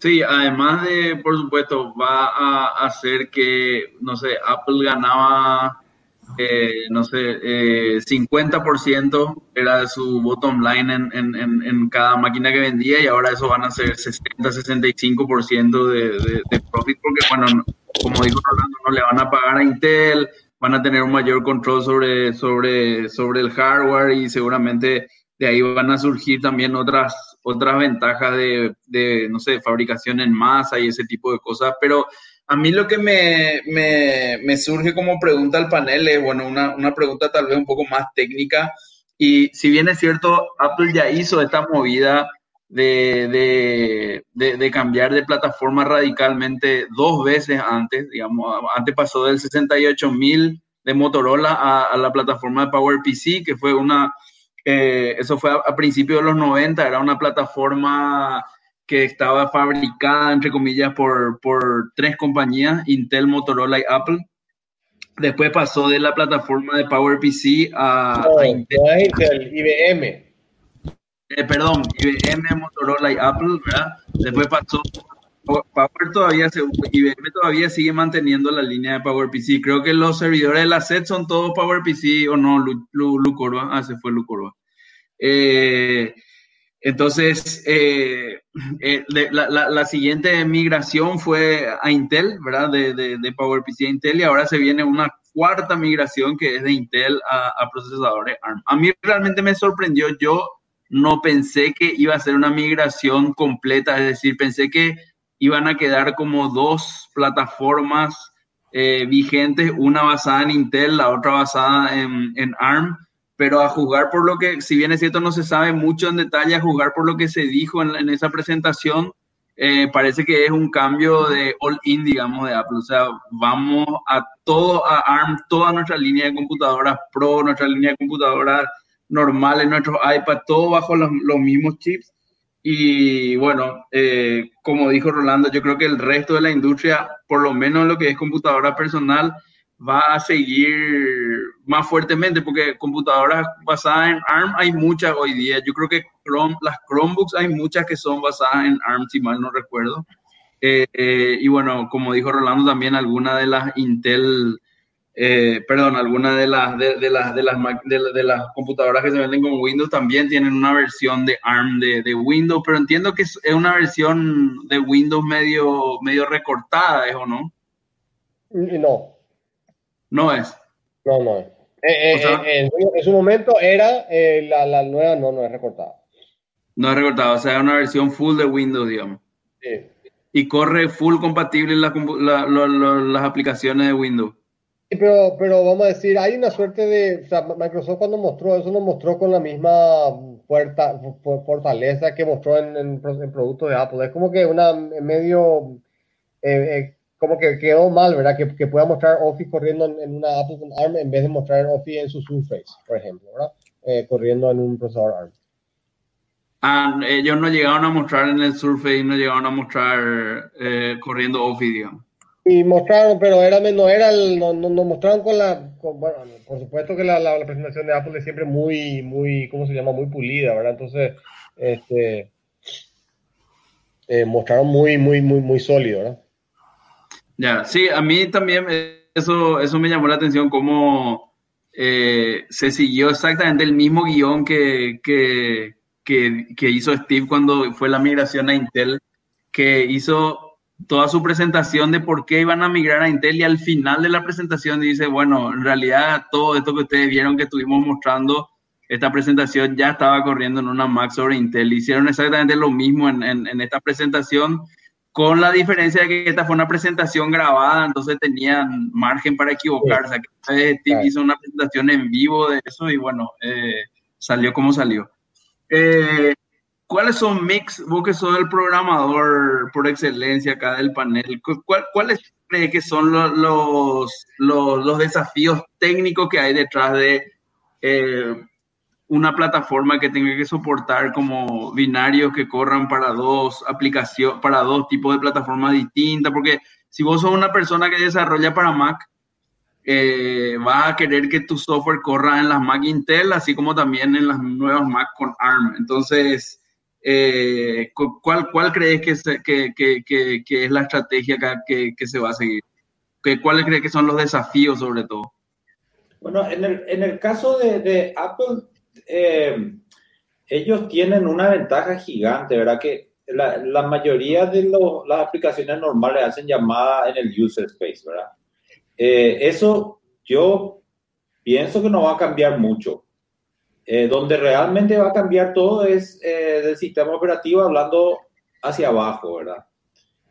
Sí, además de, por supuesto, va a hacer que, no sé, Apple ganaba, eh, no sé, eh, 50% era de su bottom line en, en, en, cada máquina que vendía y ahora eso van a ser 60-65% de, de, de profit porque, bueno, como dijo Rolando, no le van a pagar a Intel, van a tener un mayor control sobre, sobre, sobre el hardware y seguramente de ahí van a surgir también otras, otras ventajas de, de no sé, fabricación en masa y ese tipo de cosas. Pero a mí lo que me, me, me surge como pregunta al panel es, bueno, una, una pregunta tal vez un poco más técnica. Y si bien es cierto, Apple ya hizo esta movida de, de, de, cambiar de plataforma radicalmente dos veces antes, digamos, antes pasó del 68.000 de Motorola a, la plataforma de PowerPC, que fue una, eh, eso fue a, principios de los 90, era una plataforma que estaba fabricada, entre comillas, por, por tres compañías, Intel, Motorola y Apple. Después pasó de la plataforma de PowerPC a, a Intel, IBM. Eh, perdón, IBM, Motorola y Apple, ¿verdad? Después pasó Power todavía se, IBM todavía sigue manteniendo la línea de PowerPC. Creo que los servidores de la SET son todos PowerPC o no, Lucorba. Ah, se fue Lucorba. Eh, entonces, eh, la, siguiente migración fue a Intel, ¿verdad? De, de, PowerPC a Intel y ahora se viene una cuarta migración que es de Intel a, a procesadores ARM. A mí realmente me sorprendió. Yo no pensé que iba a ser una migración completa, es decir, pensé que iban a quedar como dos plataformas eh, vigentes, una basada en Intel, la otra basada en, en, ARM, pero a jugar por lo que, si bien es cierto, no se sabe mucho en detalle, a jugar por lo que se dijo en, en esa presentación, eh, parece que es un cambio de all-in, digamos, de Apple. O sea, vamos a todo, a ARM, toda nuestra línea de computadoras Pro, nuestra línea de computadoras normales, nuestros iPad, todo bajo los, mismos chips. Y bueno, eh, como dijo Rolando, yo creo que el resto de la industria, por lo menos lo que es computadora personal, va a seguir más fuertemente, porque computadoras basadas en ARM hay muchas hoy día. Yo creo que Chrome, las Chromebooks hay muchas que son basadas en ARM, si mal no recuerdo. Eh, eh, y bueno, como dijo Rolando, también algunas de las Intel eh, perdón, algunas de las de, las de las de, las computadoras que se venden con Windows también tienen una versión de ARM de, Windows, pero entiendo que es, una versión de Windows medio medio recortada, ¿es o no? No. No es. No, no. Eh, eh, en, su momento era la, la, nueva, no, no es recortada. No es recortada, o sea, es una versión full de Windows, digamos. Sí. Y corre full compatible las aplicaciones de Windows. Pero, pero vamos a decir, hay una suerte de, o sea, Microsoft cuando mostró eso, no mostró con la misma fuerza, fortaleza que mostró en, en, productos de Apple. Es como que una medio, eh, eh, como que quedó mal, ¿verdad? Que, que pueda mostrar Office corriendo en, una Apple con ARM en vez de mostrar Office en su Surface, por ejemplo, ¿verdad? Eh, corriendo en un procesador ARM. Ah, ellos no llegaron a mostrar en el Surface, no llegaron a mostrar corriendo Office, digamos y mostraron, pero era, no era el, no, no, mostraron con la, bueno, por supuesto que la, la, presentación de Apple es siempre muy, muy, ¿cómo se llama? Muy pulida, ¿verdad? Entonces, este, eh, mostraron muy, muy, muy, muy sólido, ¿verdad? Ya, sí, a mí también eso, eso me llamó la atención, cómo eh, se siguió exactamente el mismo guion que, que, que hizo Steve cuando fue la migración a Intel, que hizo toda su presentación de por qué iban a migrar a Intel y al final de la presentación dice, bueno, en realidad todo esto que ustedes vieron que estuvimos mostrando, esta presentación ya estaba corriendo en una Mac sobre Intel. Hicieron exactamente lo mismo en, en, esta presentación, con la diferencia de que esta fue una presentación grabada, entonces tenían margen para equivocarse. Steve hizo una presentación en vivo de eso y bueno, eh, salió como salió. Eh, ¿Cuáles son mix? Vos que sos el programador por excelencia acá del panel, ¿cuáles crees que son los, los, desafíos técnicos que hay detrás de eh, una plataforma que tenga que soportar como binarios que corran para dos aplicaciones, para dos tipos de plataformas distintas? Porque si vos sos una persona que desarrolla para Mac, eh, vas a querer que tu software corra en las Mac Intel, así como también en las nuevas Mac con ARM. Entonces, eh, ¿cuál, ¿cuál crees que, es la estrategia que, se va a seguir? ¿Cuáles crees que son los desafíos sobre todo? Bueno, en el, caso de, Apple, eh, ellos tienen una ventaja gigante, ¿verdad? Que la, la mayoría de las aplicaciones normales hacen llamada en el user space, ¿verdad? Eh, eso yo pienso que no va a cambiar mucho. Eh, donde realmente va a cambiar todo es eh, del sistema operativo hablando hacia abajo, ¿verdad?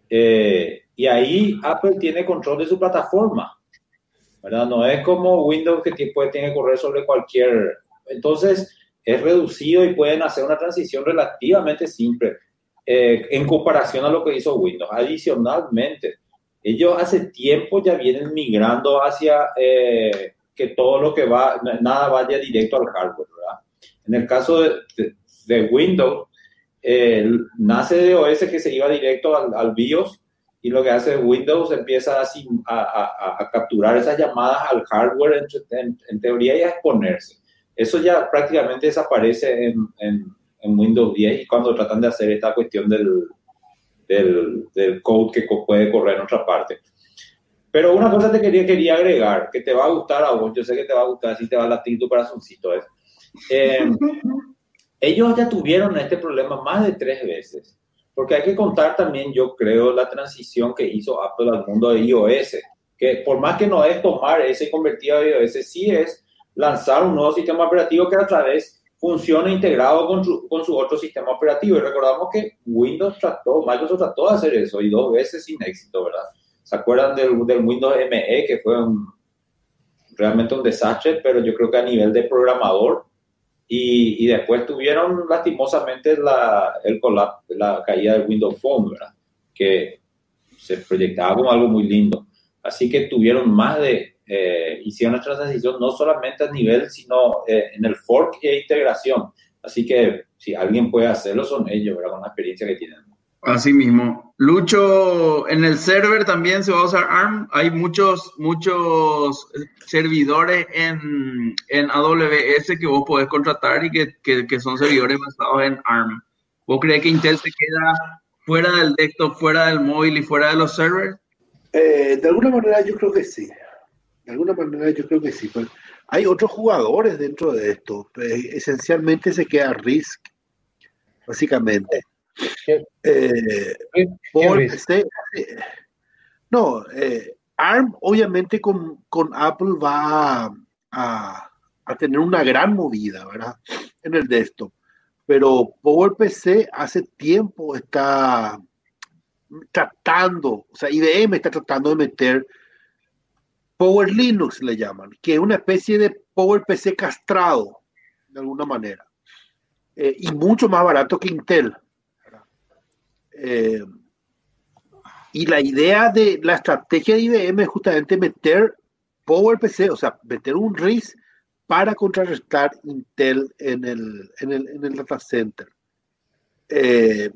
Eh, y ahí Apple tiene control de su plataforma, ¿verdad? No es como Windows que tiene, tiene correr sobre cualquier... Entonces, es reducido y pueden hacer una transición relativamente simple en comparación a lo que hizo Windows. Adicionalmente, ellos hace tiempo ya vienen migrando hacia que todo lo que va, nada vaya directo al hardware, ¿verdad? En el caso de, de, Windows, nace de OS que se iba directo al, BIOS y lo que hace Windows empieza así a, a, capturar esas llamadas al hardware en, teoría y a exponerse. Eso ya prácticamente desaparece en, en, en, Windows 10 y cuando tratan de hacer esta cuestión del, del, del code que puede correr en otra parte. Pero una cosa te quería, quería agregar, que te va a gustar a vos, yo sé que te va a gustar, si te va a latir tu corazoncito. Es. Eh, *laughs* ellos ya tuvieron este problema más de tres veces, porque hay que contar también, yo creo, la transición que hizo Apple al mundo de iOS, que por más que no es tomar ese convertido a iOS, sí es lanzar un nuevo sistema operativo que a través funcione integrado con su, con su otro sistema operativo. Y recordamos que Windows trató, Microsoft trató de hacer eso y dos veces sin éxito, ¿verdad? ¿Se acuerdan del, del Windows ME que fue realmente un desastre, pero yo creo que a nivel de programador y, y después tuvieron lastimosamente la, el la caída del Windows Phone, ¿verdad? Que se proyectaba como algo muy lindo. Así que tuvieron más de, eh, hicieron esta transición no solamente a nivel, sino eh, en el fork e integración. Así que si alguien puede hacerlo, son ellos, ¿verdad? Con la experiencia que tienen. Así mismo. Lucho, en el server también se va a usar ARM. Hay muchos, muchos servidores en, en AWS que vos podés contratar y que, que, son servidores basados en ARM. ¿Vos crees que Intel se queda fuera del desktop, fuera del móvil y fuera de los servers? Eh, de alguna manera yo creo que sí. De alguna manera yo creo que sí. Pues, hay otros jugadores dentro de esto. Pues, esencialmente se queda RISC, básicamente. Eh, no, eh, ARM obviamente con, Apple va a, tener una gran movida, ¿verdad? En el desktop. Pero PowerPC hace tiempo está tratando, o sea, IBM está tratando de meter Power Linux le llaman, que es una especie de Power PC castrado, de alguna manera, eh, y mucho más barato que Intel. Eh, y la idea de la estrategia de IBM es justamente meter PowerPC, o sea, meter un RIS para contrarrestar Intel en el, en el, en el data center. Eh,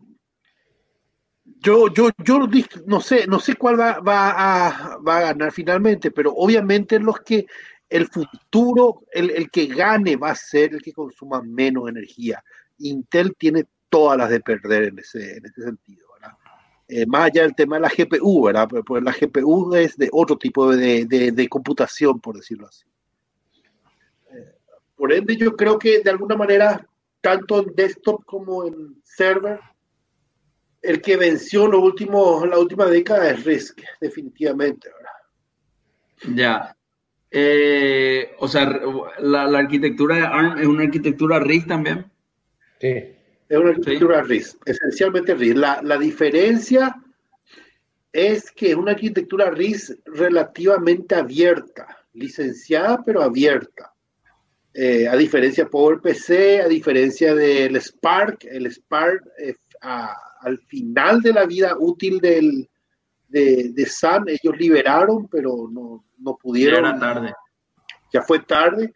yo, yo, yo no sé, no sé cuál va, va, a, va, a, ganar finalmente, pero obviamente los que el futuro, el, el, que gane va a ser el que consuma menos energía. Intel tiene todas las de perder en ese, en ese sentido. Eh, más allá del tema de la GPU, ¿verdad? Pues la GPU es de otro tipo de, de, de computación, por decirlo así. Eh, por ende, yo creo que de alguna manera, tanto en desktop como en server, el que venció lo último, la última década es RISC, definitivamente, ¿verdad? Ya. Eh, o sea, la, la, arquitectura de ARM es una arquitectura RISC también. Sí. Es una arquitectura sí. RISC, esencialmente RISC. La, la, diferencia es que es una arquitectura RISC relativamente abierta, licenciada pero abierta. Eh, a diferencia de PowerPC, a diferencia del Spark, el Spark eh, a, al final de la vida útil del, de, de Sun, ellos liberaron, pero no, no pudieron. Ya era tarde. Ya fue tarde.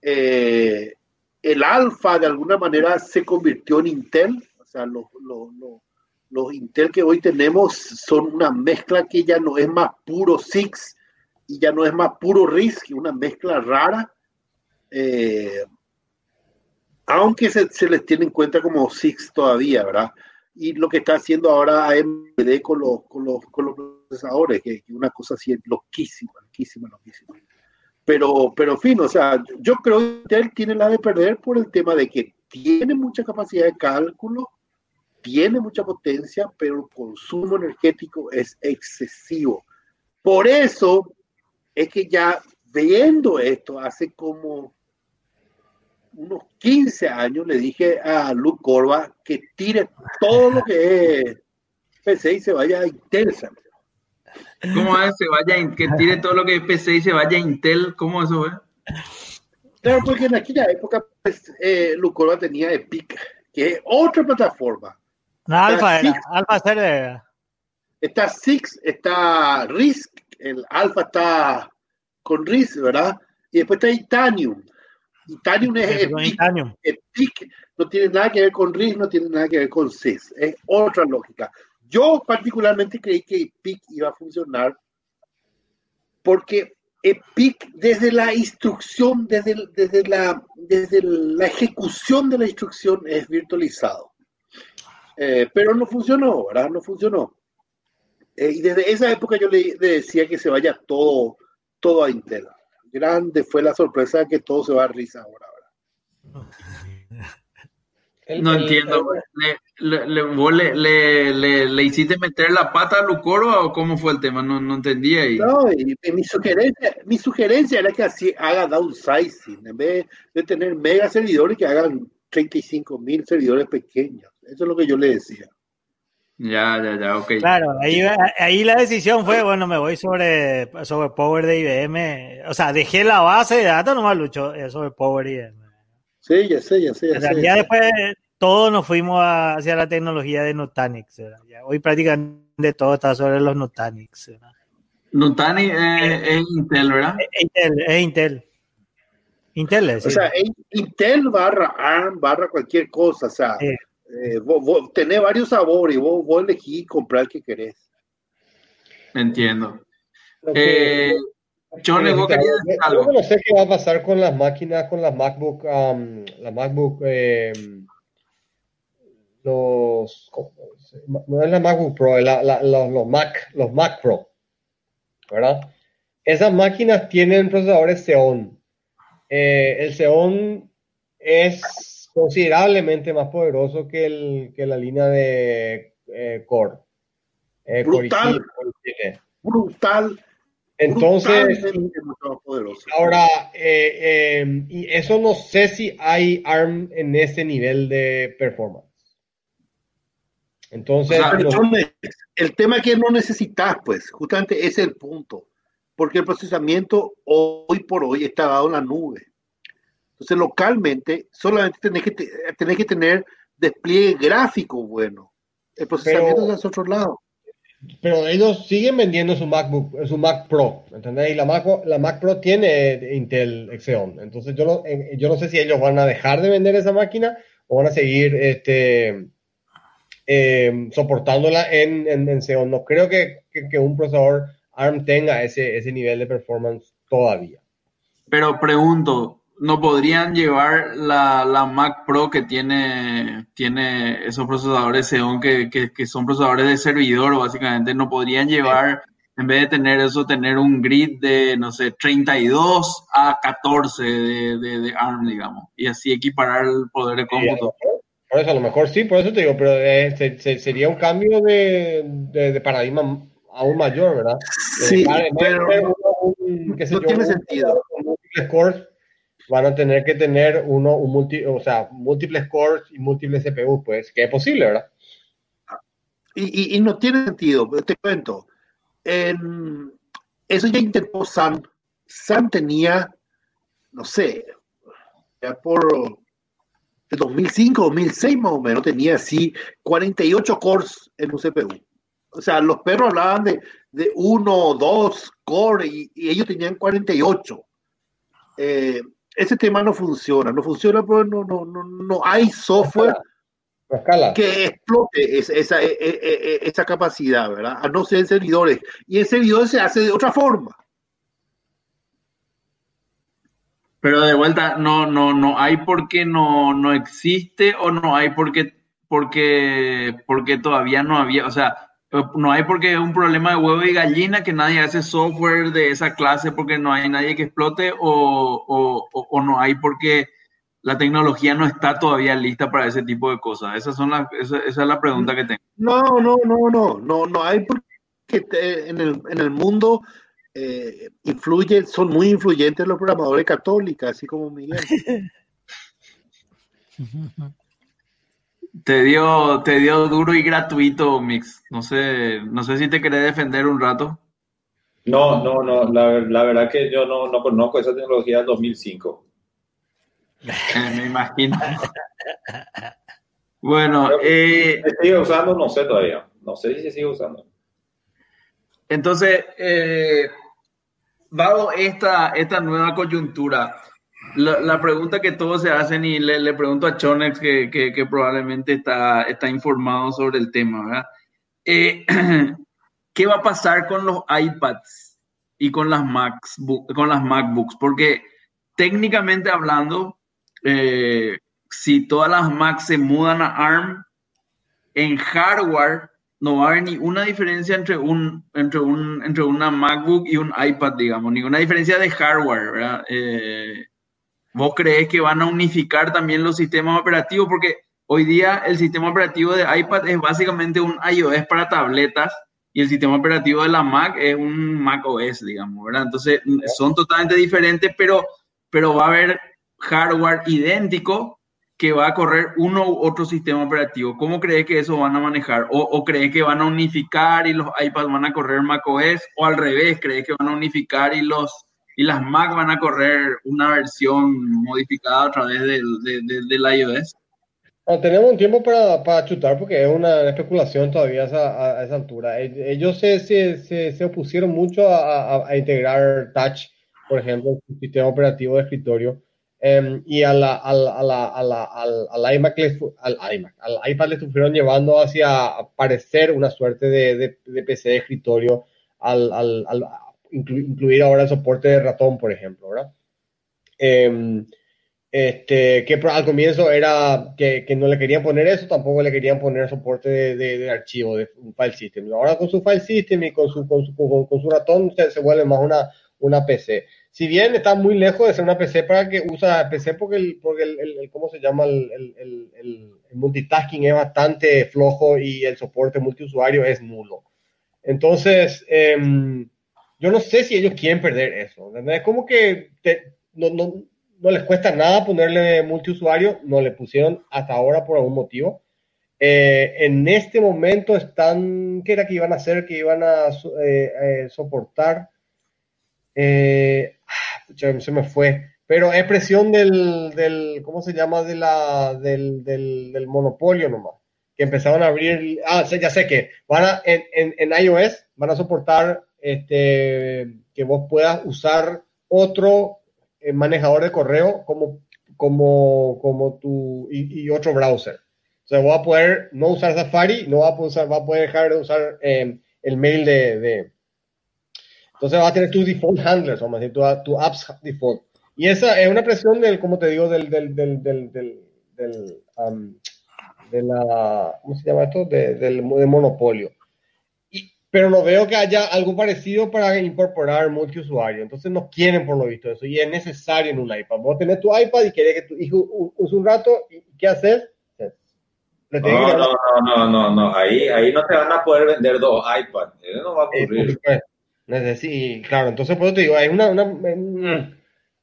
Eh, el alfa de alguna manera se convirtió en Intel, o sea, los, los, los, Intel que hoy tenemos son una mezcla que ya no es más puro Six y ya no es más puro RISC, una mezcla rara, eh, aunque se, se, les tiene en cuenta como Six todavía, ¿verdad? Y lo que está haciendo ahora AMD con los, con los, con los procesadores, que, que una cosa así loquísima, loquísima, loquísima. Pero, pero fin, o sea, yo creo que Intel tiene la de perder por el tema de que tiene mucha capacidad de cálculo, tiene mucha potencia, pero el consumo energético es excesivo. Por eso es que ya viendo esto, hace como unos 15 años le dije a Luke Corba que tire todo lo que es PC y se vaya a Intel. ¿Cómo es? Se vaya, que tire todo lo que es PC y se vaya a Intel. ¿Cómo eso, eh? Claro, porque en aquella época, pues, eh, Lucola tenía Epic, que es otra plataforma. No, Alfa era, Alfa era. Está Six, está Risk, el Alfa está con Risk, ¿verdad? Y después está Itanium. Itanium es Epic. Itanium. Epic no tiene nada que ver con Risk, no tiene nada que ver con Sys. Es otra lógica. Yo particularmente creí que Epic iba a funcionar porque Epic desde la instrucción, desde, desde, la, desde la ejecución de la instrucción es virtualizado. Eh, pero no funcionó, ¿verdad? No funcionó. Eh, y desde esa época yo le, le, decía que se vaya todo, todo a Intel. Grande fue la sorpresa que todo se va a risa ahora. ¿verdad? El, no el, entiendo. El, le, le, vos le, le, le, hiciste meter la pata a Lucoro o cómo fue el tema? No, no entendía. Y... No, y, y mi, sugerencia, mi sugerencia era que así haga downsizing. En vez de tener mega servidores, que hagan 35 mil servidores pequeños. Eso es lo que yo le decía. Ya, ya, ya, ok. Claro, ahí, ahí la decisión fue, bueno, me voy sobre, sobre Power de IBM. O sea, dejé la base de datos, nomás lucho sobre Power IBM. Sí, ya sé, ya sé. Ya en realidad sé, después todos nos fuimos a, hacia la tecnología de Nutanix. Ya, hoy prácticamente todo está sobre los Nutanix. ¿verdad? Nutanix es, es, Intel, ¿verdad? Es Intel, es Intel. Intel es. O sea, es Intel barra ARM barra cualquier cosa. O sea, sí. eh, vos, vos, tenés varios sabores, vos, vos elegís comprar el que querés. Entiendo. Okay. Eh, Algo. Yo no sé qué va a pasar con las máquinas, con las MacBook, um, la MacBook, eh, los, no es la MacBook Pro, la, la, los, los, Mac, los Mac Pro, ¿verdad? Esas máquinas tienen procesadores Xeon. Eh, el Xeon es considerablemente más poderoso que, el, que la línea de eh, Core. Eh, brutal, Core brutal. Entonces, ahora, eh, eh, y eso no sé si hay ARM en ese nivel de performance. Entonces, o sea, el tema que no necesitas, pues, justamente ese es el punto. porque el procesamiento hoy por hoy está dado en la nube. Entonces, localmente, solamente tenés que, tenés que tener despliegue gráfico bueno. El procesamiento es hacia otro lado. Pero ellos siguen vendiendo su MacBook, su Mac Pro, ¿entendés? Y la Mac, Pro tiene Intel Xeon. Entonces yo no, yo no sé si ellos van a dejar de vender esa máquina o van a seguir este, eh, soportándola en, en, Xeon. No creo que, que, un procesador ARM tenga ese, ese nivel de performance todavía. Pero pregunto, no podrían llevar la, la, Mac Pro que tiene, tiene esos procesadores Xeon que, que, son procesadores de servidor, básicamente, no podrían llevar, en vez de tener eso, tener un grid de, no sé, 32 a 14 de, de, ARM, digamos, y así equiparar el poder de cómputo. Por eso, a lo mejor sí, por eso te digo, pero eh, sería un cambio de, de, paradigma aún mayor, ¿verdad? Sí, pero no, tiene sentido van a tener que tener uno, un multi, o sea, múltiples cores y múltiples CPU, pues, que es posible, ¿verdad? Y, y, no tiene sentido, te cuento. eso ya intentó Sam. Sam tenía, no sé, ya por el 2005, 2006 más o menos, tenía así 48 cores en un CPU. O sea, los perros hablaban de, de uno o dos cores y, y, ellos tenían 48. Eh, ese tema no funciona, no funciona porque no, no, no, no hay software que explote esa, e, e, e, esa, capacidad, ¿verdad? A no ser en servidores. Y en servidores se hace de otra forma. Pero de vuelta, no, no, no hay porque no, no existe o no hay porque, porque, porque todavía no había, o sea, no hay porque es un problema de huevo y gallina que nadie hace software de esa clase porque no hay nadie que explote o, o, no hay porque la tecnología no está todavía lista para ese tipo de cosas. Esas son las, esa, es la pregunta que tengo. No, no, no, no, no, no hay porque en el, en el mundo eh, influye, son muy influyentes los programadores católicos, así como Miguel. *laughs* Te dio, te dio duro y gratuito, Mix. No sé, no sé si te querés defender un rato. No, no, no. La, la verdad que yo no, no, conozco esa tecnología del 2005. *laughs* Me imagino. bueno, eh, ¿se sigue usando? No sé todavía. No sé si se sigue usando. Entonces, eh, dado esta, esta nueva coyuntura, la, pregunta que todos se hacen y le, pregunto a Chonex que, que, probablemente está, está informado sobre el tema, ¿verdad? Eh, *clears throat* ¿Qué va a pasar con los iPads y con las, Macs, con las MacBooks? Porque técnicamente hablando, eh, si todas las Macs se mudan a ARM, en hardware no va a haber ninguna diferencia entre, un, entre, un, entre una MacBook y un iPad, digamos, ninguna diferencia de hardware, ¿verdad? Eh, ¿Vos crees que van a unificar también los sistemas operativos? Porque hoy día el sistema operativo de iPad es básicamente un iOS para tabletas y el sistema operativo de la Mac es un Mac OS, digamos, ¿verdad? Entonces son totalmente diferentes, pero, pero va a haber hardware idéntico que va a correr uno u otro sistema operativo. ¿Cómo crees que eso van a manejar? ¿O, o crees que van a unificar y los iPads van a correr Mac OS? ¿O al revés, crees que van a unificar y los y las Mac van a correr una versión modificada a través del, del iOS. tenemos un tiempo para, para, chutar porque es una especulación todavía a esa, a esa altura. E, ellos se, se, se, opusieron mucho a, a, integrar Touch, por ejemplo, en su sistema operativo de escritorio. Em, y a la, al, al, iMac al, iMac, al iPad le estuvieron llevando hacia parecer una suerte de, de, de PC de escritorio al, al, incluir ahora el soporte de ratón, por ejemplo, ¿verdad? Em, este, que al comienzo era que, que, no le querían poner eso, tampoco le querían poner soporte de, de, archivo, de un file system. Ahora con su file system y con su, con su, con, su ratón se, se, vuelve más una, una PC. Si bien está muy lejos de ser una PC para que usa PC porque el, porque el, el, ¿cómo se llama? El, el, el, multitasking es bastante flojo y el soporte multiusuario es nulo. Entonces, eh, yo no sé si ellos quieren perder eso. Es como que no, no, no, les cuesta nada ponerle multiusuario, no le pusieron hasta ahora por algún motivo. Eh, en este momento están, ¿qué era que iban a hacer? Que iban a eh, eh, soportar ah, se me fue. Pero es presión del, del ¿cómo se llama? De la, del, del, del monopolio nomás. Que empezaron a abrir, ah, ya sé que van a, en, en, en iOS van a soportar este, que vos puedas usar otro eh, manejador de correo como, como, como tu, y, y otro browser. O sea, voy a poder no usar Safari, no va a usar, va a poder dejar de usar eh, el mail de, de, Entonces va a tener tu default handlers, vamos a decir, tu, tu apps default. Y esa es una presión del, como te digo, del, del, del, del, del um, de la, ¿cómo se llama esto? De, del monopolio. Pero no veo que haya algo parecido para incorporar multiusuario. Entonces no quieren por lo visto eso. Y es necesario en un iPad. Vos tenés tu iPad y querés que tu hijo use un rato. ¿Y qué haces? No, no, no, no, no, no, ahí, ahí no te van a poder vender dos iPads, eso no va a ocurrir. Eh, sí, claro, entonces pues te digo, hay una, una,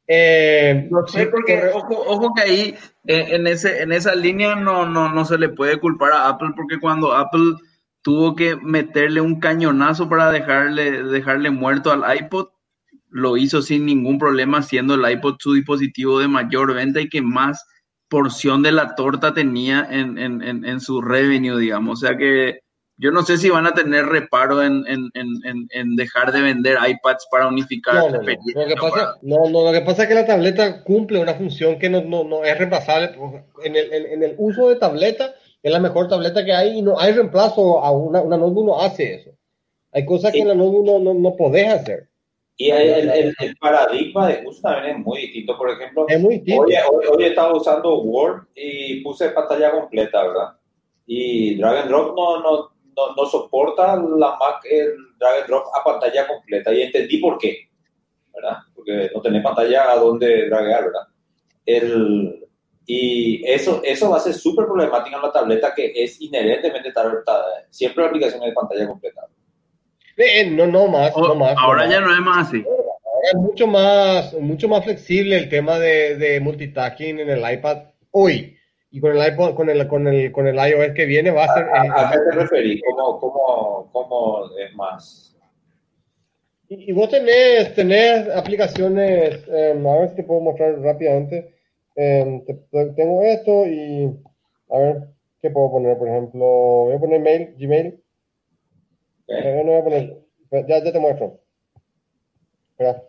eh, no sé, porque ojo, ojo que ahí en, ese, en esa línea no, no, no se le puede culpar a Apple porque cuando Apple tuvo que meterle un cañonazo para dejarle, dejarle muerto al iPod, lo hizo sin ningún problema, siendo el iPod su dispositivo de mayor venta y que más porción de la torta tenía en, en, en, en su revenue, digamos. O sea que yo no sé si van a tener reparo en, en, en, en dejar de vender iPads para unificar no, no, no. Lo que pasa, no, no, lo que pasa es que la tableta cumple una función que no, no, no es reemplazable. En el, en, el, uso de tableta es la mejor tableta que hay y no hay reemplazo a una, una notebook no hace eso. Hay cosas sí. que en la notebook no, no, no podés hacer. Y el, el, el, paradigma de uso también es muy distinto. Por ejemplo, es muy distinto. Hoy, hoy, hoy estaba usando Word y puse pantalla completa, ¿verdad? Y Drag and Drop no, no no, no, soporta la Mac el drag and drop a pantalla completa y entendí por qué, ¿verdad? Porque no tiene pantalla a donde draguear, ¿verdad? El, y eso, eso va a ser súper problemático en la tableta que es inherentemente siempre la aplicación es de pantalla completa. Eh, no, no más, o, no más. Ahora no ya no es más así. Ahora es mucho más, mucho más flexible el tema de, de multitasking en el iPad hoy y con el iPod, con el, con el, con el iOS que viene va a ser... ¿A, a, a qué te referís? ¿Cómo, cómo, ¿Cómo es más? Y, y vos tenés, tenés aplicaciones, eh, a ver si te puedo mostrar rápidamente. Eh, te, tengo esto y a ver qué puedo poner, por ejemplo, voy a poner mail, Gmail. Okay. Eh, no voy a poner, ya, ya te muestro. Espera.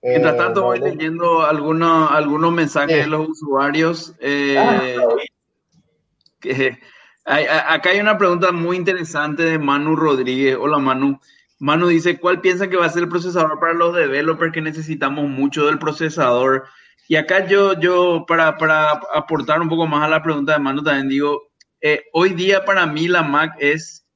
Mientras tanto, voy leyendo algunos, algunos mensajes de los usuarios. Eh, ah, que, hay, acá hay una pregunta muy interesante de Manu Rodríguez. Hola, Manu. Manu dice, ¿cuál piensa que va a ser el procesador para los developers que necesitamos mucho del procesador? Y acá yo, yo para, para aportar un poco más a la pregunta de Manu, también digo, eh, hoy día para mí la Mac es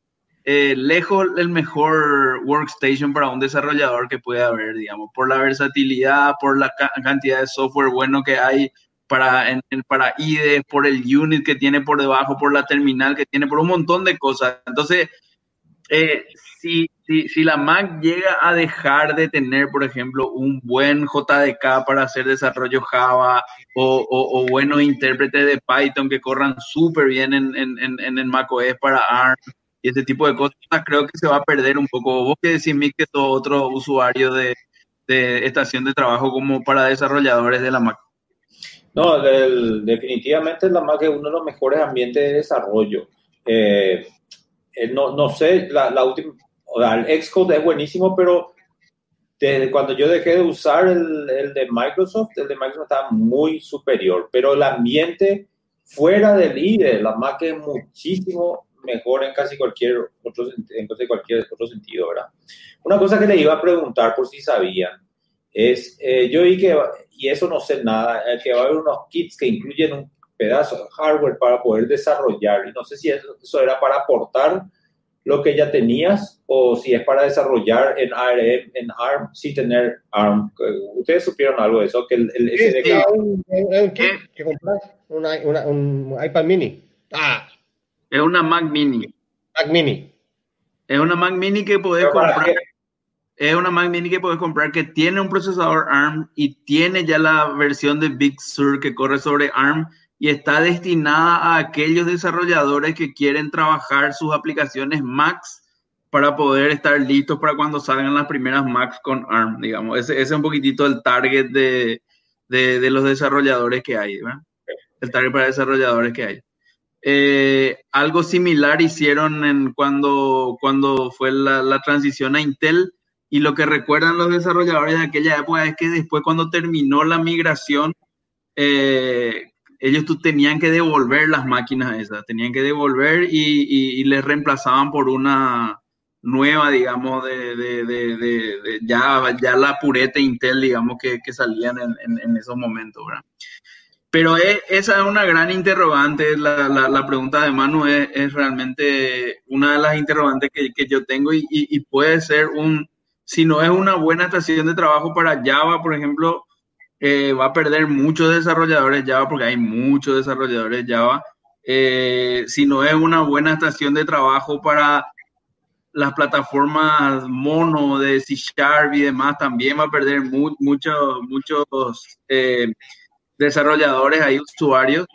eh, lejos el mejor workstation para un desarrollador que puede haber, digamos, por la versatilidad, por la ca cantidad de software bueno que hay para, en, para IDE, por el unit que tiene por debajo, por la terminal que tiene, por un montón de cosas. Entonces, eh, si, si, si, la Mac llega a dejar de tener, por ejemplo, un buen JDK para hacer desarrollo Java o, o, buenos intérpretes de Python que corran súper bien en, en, en, en macOS para ARM, y este tipo de cosas, creo que se va a perder un poco. Vos que decís, que todo otro usuario de, de, estación de trabajo como para desarrolladores de la Mac. No, el, definitivamente la Mac es uno de los mejores ambientes de desarrollo. Eh, eh, no, no sé, la, la última, o sea, el Xcode es buenísimo, pero desde cuando yo dejé de usar el, el, de Microsoft, el de Microsoft estaba muy superior, pero el ambiente fuera del IDE, la Mac es muchísimo mejor en casi cualquier otro, en casi cualquier otro sentido, ¿verdad? Una cosa que le iba a preguntar por si sabían es, eh, yo vi que, y eso no sé nada, eh, que va a haber unos kits que incluyen un pedazo de hardware para poder desarrollar, y no sé si eso, eso era para aportar lo que ya tenías o si es para desarrollar en ARM, en ARM sin tener ARM. ¿Ustedes supieron algo de eso? Que el, el sí, SDK... Sí, un, un, kit que compras, una, una, un iPad mini. Ah, es una Mac Mini. Mac Mini. Es una Mac Mini que puedes comprar. Qué? Es una Mac Mini que puedes comprar que tiene un procesador ARM y tiene ya la versión de Big Sur que corre sobre ARM y está destinada a aquellos desarrolladores que quieren trabajar sus aplicaciones Macs para poder estar listos para cuando salgan las primeras Macs con ARM, digamos. Ese, ese es un poquitito el target de, de, de los desarrolladores que hay, ¿verdad? El target para desarrolladores que hay. Eh, algo similar hicieron en cuando, cuando fue la, la, transición a Intel y lo que recuerdan los desarrolladores de aquella época es que después cuando terminó la migración, eh, ellos tenían que devolver las máquinas esas, tenían que devolver y, y, les reemplazaban por una nueva, digamos, de, de, de, de, ya, ya la pureta Intel, digamos, que, que salían en, en, esos momentos, ¿verdad? Pero es, esa es una gran interrogante, la, la, la pregunta de Manu es, es, realmente una de las interrogantes que, que yo tengo y, y, puede ser un, si no es una buena estación de trabajo para Java, por ejemplo, eh, va a perder muchos desarrolladores Java porque hay muchos desarrolladores Java. Eh, si no es una buena estación de trabajo para las plataformas mono de C Sharp y demás, también va a perder mu muchos, eh, desarrolladores, hay usuarios,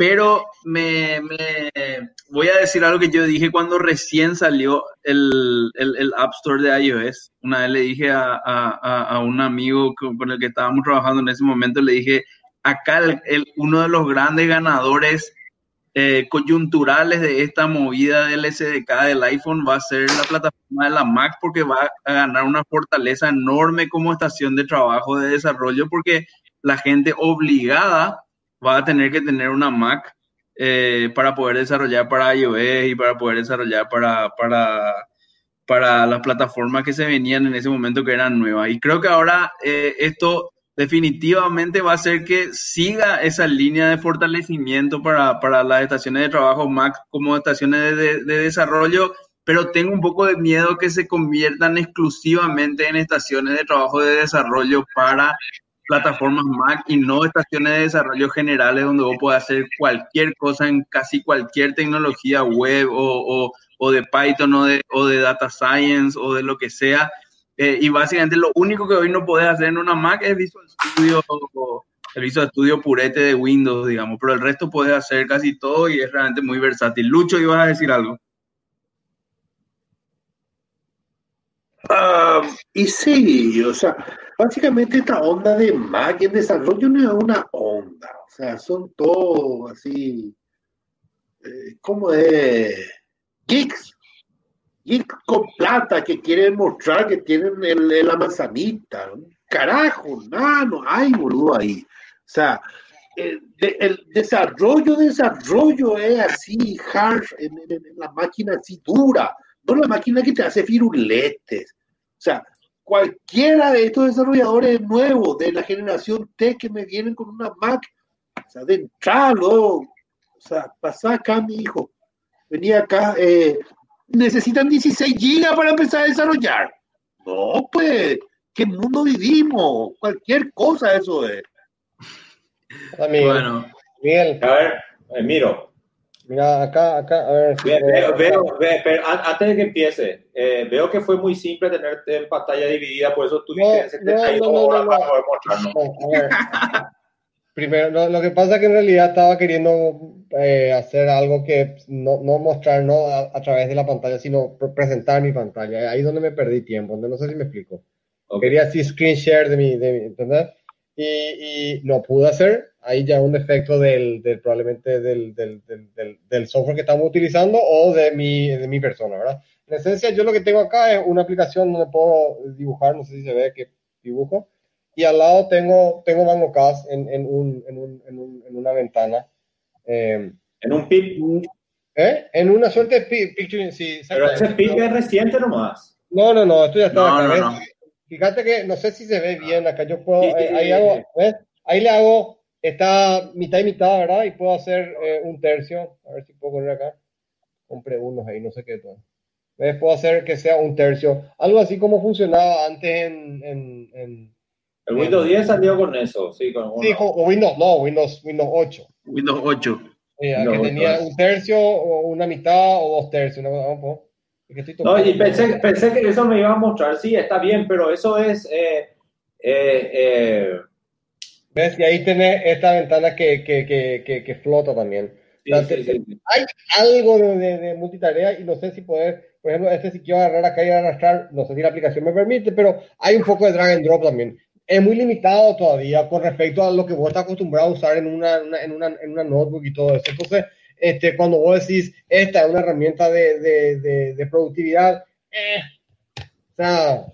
pero me, voy a decir algo que yo dije cuando recién salió el, el, App Store de iOS. Una vez le dije a, a, a, un amigo con el que estábamos trabajando en ese momento, le dije, acá el, uno de los grandes ganadores eh, coyunturales de esta movida del SDK del iPhone va a ser la plataforma de la Mac porque va a ganar una fortaleza enorme como estación de trabajo de desarrollo porque la gente obligada va a tener que tener una Mac eh, para poder desarrollar para iOS y para poder desarrollar para, para, para las plataformas que se venían en ese momento que eran nuevas. Y creo que ahora eh, esto definitivamente va a hacer que siga esa línea de fortalecimiento para, para las estaciones de trabajo Mac como estaciones de, desarrollo, pero tengo un poco de miedo que se conviertan exclusivamente en estaciones de trabajo de desarrollo para plataformas Mac y no estaciones de desarrollo generales donde vos puedas hacer cualquier cosa en casi cualquier tecnología web o, o, o de Python o de, o de Data Science o de lo que sea. Eh, y básicamente lo único que hoy no podés hacer en una Mac es Visual Studio, el Visual Studio purete de Windows, digamos, pero el resto puedes hacer casi todo y es realmente muy versátil. Lucho, ibas a decir algo. Uh, y sí, o sea, básicamente esta onda de Mac en desarrollo no es una onda, o sea, son todos así, eh, como de geeks, geeks con plata que quieren mostrar que tienen el, el, la manzanita, carajo, nada, no hay boludo ahí, o sea, el, el, desarrollo, desarrollo es así, hard, en, en, en la máquina así dura, no la máquina que te hace firuletes. O sea, cualquiera de estos desarrolladores nuevos de la generación T que me vienen con una Mac, o sea, de entrada, o sea, pasá acá, mi hijo, venía acá, eh, necesitan 16 gigas para empezar a desarrollar. No, pues, ¿qué mundo vivimos? Cualquier cosa eso es. Amigo. Bueno, Miguel. A ver, eh, miro. Mira, acá, acá, a ver. Veo, veo, veo, pero antes de que empiece, eh, veo que fue muy simple tenerte en pantalla dividida, por eso tuviste no, 72 no, no, horas para poder ver. Primero, lo, lo, que pasa es que en realidad estaba queriendo eh, hacer algo que no, no mostrar no a, a, través de la pantalla, sino presentar mi pantalla. Ahí es donde me perdí tiempo, no sé si me explico. Okay. Quería así screen share de mi, de mi ¿entendés? Y, y no pude hacer, ahí ya un defecto del, del probablemente del, del, del, software que estamos utilizando o de mi, de mi persona, ¿verdad? En esencia, yo lo que tengo acá es una aplicación donde puedo dibujar, no sé si se ve que dibujo, y al lado tengo, tengo MangoCast en, en, un, en, un, en, un, en una ventana. Eh, ¿En un PIP? ¿Eh? En una suerte de. Picture, sí, Pero ese PIP es reciente nomás. No, no, no, esto ya está no, acá. No, no. Fíjate que no sé si se ve bien acá. Yo puedo, sí, eh, ahí, hago, ¿ves? ahí le hago está mitad y mitad, ¿verdad? Y puedo hacer eh, un tercio. A ver si puedo poner acá. Compré unos ahí, no sé qué todo. ¿Ves? Puedo hacer que sea un tercio. Algo así como funcionaba antes en. en, en el Windows 10 salió con eso, sí, con Sí, con Windows, no, Windows, Windows 8. Windows 8. Sí, Windows que tenía 8. un tercio, o una mitad, o dos tercios. ¿no? No, y pensé, pensé que eso me iba a mostrar. Sí, está bien, pero eso es. Eh, eh, eh, ¿Ves? Y ahí tenés esta ventana que, que, que, que, flota también. Hay algo de, multitarea y no sé si poder, por ejemplo, este si quiero agarrar acá y arrastrar, no sé si la aplicación me permite, pero hay un poco de drag and drop también. Es muy limitado todavía con respecto a lo que vos estás acostumbrado a usar en una, en una, en una notebook y todo eso. Entonces, este, cuando vos decís, esta es una herramienta de, de, de, productividad, eh, o sea,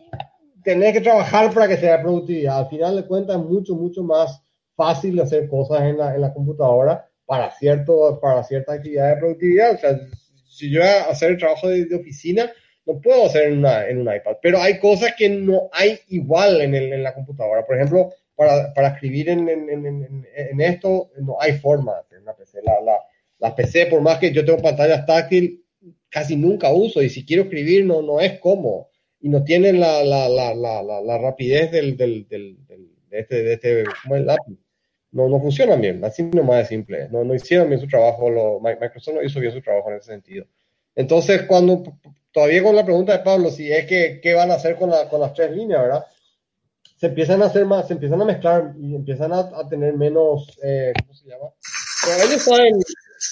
tenés que trabajar para que sea productividad. Al final de cuentas, es mucho, mucho más fácil hacer cosas en la, en la computadora para, cierto, para ciertas actividades de productividad. O sea, si yo voy a hacer el trabajo de, oficina, no puedo hacer en, una, en un iPad. Pero hay cosas que no hay igual en, el, en la computadora. Por ejemplo, para, para escribir en, en, esto, no hay forma de hacer una PC. La, la, la, PC, por más que yo tengo pantallas táctil, casi nunca uso. Y si quiero escribir, no, no es cómodo. Y no tienen la, la, la, la, la rapidez del, del, del, del de este, de este, ¿cómo es el lápiz? no, no funcionan bien, así nomás de simple. No, no hicieron bien su trabajo, lo, Microsoft no hizo bien su trabajo en ese sentido. Entonces, cuando, todavía con la pregunta de Pablo, si es que, ¿qué van a hacer con, con las tres líneas, verdad? Se empiezan a hacer más, se empiezan a mezclar y empiezan a, a tener menos, eh, ¿cómo se llama? Pero ellos saben,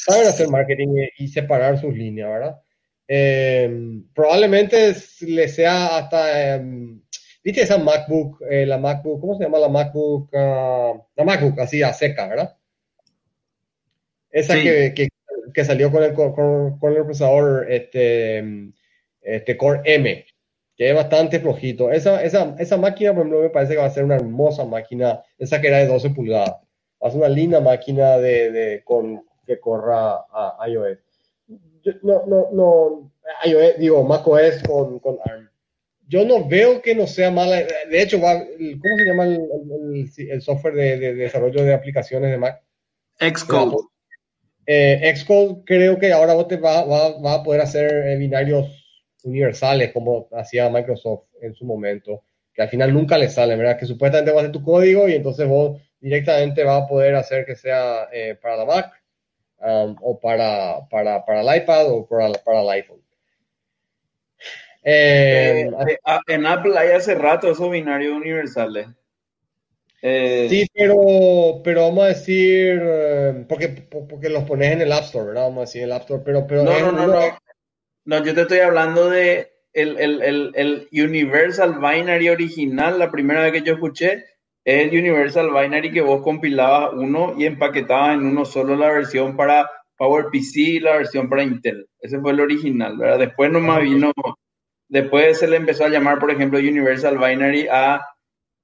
saben hacer marketing y, separar sus líneas, ¿verdad? Eh, probablemente les sea hasta... Eh, ¿Viste esa MacBook, eh, la MacBook, ¿cómo se llama la MacBook? Uh, la MacBook, así a seca, ¿verdad? Esa que, que, que, salió con el, con, con el procesador este, este Core M, que es bastante flojito. Esa, esa, esa máquina, por ejemplo, me parece que va a ser una hermosa máquina, esa que era de 12 pulgadas. Va a ser una linda máquina de, de con, que corra a iOS. no, no, no, iOS, digo, macOS con, con ARM yo no veo que no sea mala. De hecho, ¿cómo se llama el, software de, desarrollo de aplicaciones de Mac? Xcode. Eh, Xcode creo que ahora vos te va, va, a poder hacer eh, binarios universales como hacía Microsoft en su momento, que al final nunca le sale, ¿verdad? Que supuestamente va a ser tu código y entonces vos directamente vas a poder hacer que sea eh, para la Mac um, o para, para, para, el iPad o para, para el iPhone. Eh, eh, ah, en Apple hay hace rato esos binarios universales. Eh, sí, pero, pero vamos a decir, porque, porque los pones en el App Store, ¿verdad? Vamos a decir el App Store, pero... pero no, no, no, no, no. yo te estoy hablando de el, el, el, el, Universal Binary original, la primera vez que yo escuché, es el Universal Binary que vos compilabas uno y empaquetabas en uno solo la versión para PowerPC y la versión para Intel. Ese fue el original, ¿verdad? Después nomás vino Después se le empezó a llamar, por ejemplo, Universal Binary a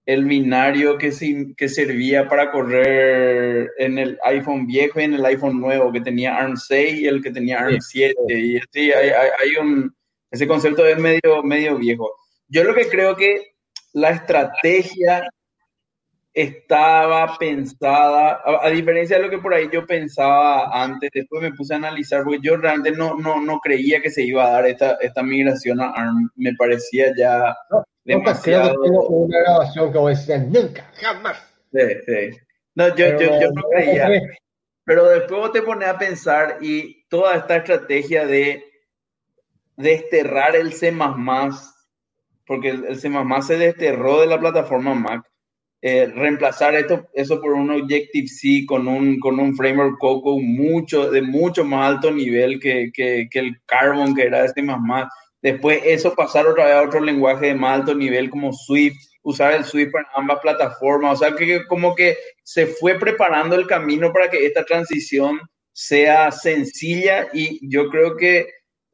el binario que, que servía para correr en el iPhone viejo y en el iPhone nuevo, que tenía ARM 6 y el que tenía ARM 7. Y sí, hay, hay, un, ese concepto es medio, medio viejo. Yo lo que creo que la estrategia estaba pensada, a, diferencia de lo que por ahí yo pensaba antes, después me puse a analizar, porque yo realmente no, no, no creía que se iba a dar esta, esta migración a ARM, me parecía ya no, demasiado... tengo una grabación que voy a decir, nunca, jamás. Sí, sí. No, yo, yo, yo no creía. Pero después te pones a pensar y toda esta estrategia de desterrar el C++, porque el, el C++ se desterró de la plataforma Mac, eh, reemplazar esto, eso por un Objective-C con un, con un framework Coco mucho, de mucho más alto nivel que, que, que el Carbon, que era este más más. Después eso pasar otra vez a otro lenguaje de más alto nivel como Swift, usar el Swift en ambas plataformas. O sea, que como que se fue preparando el camino para que esta transición sea sencilla y yo creo que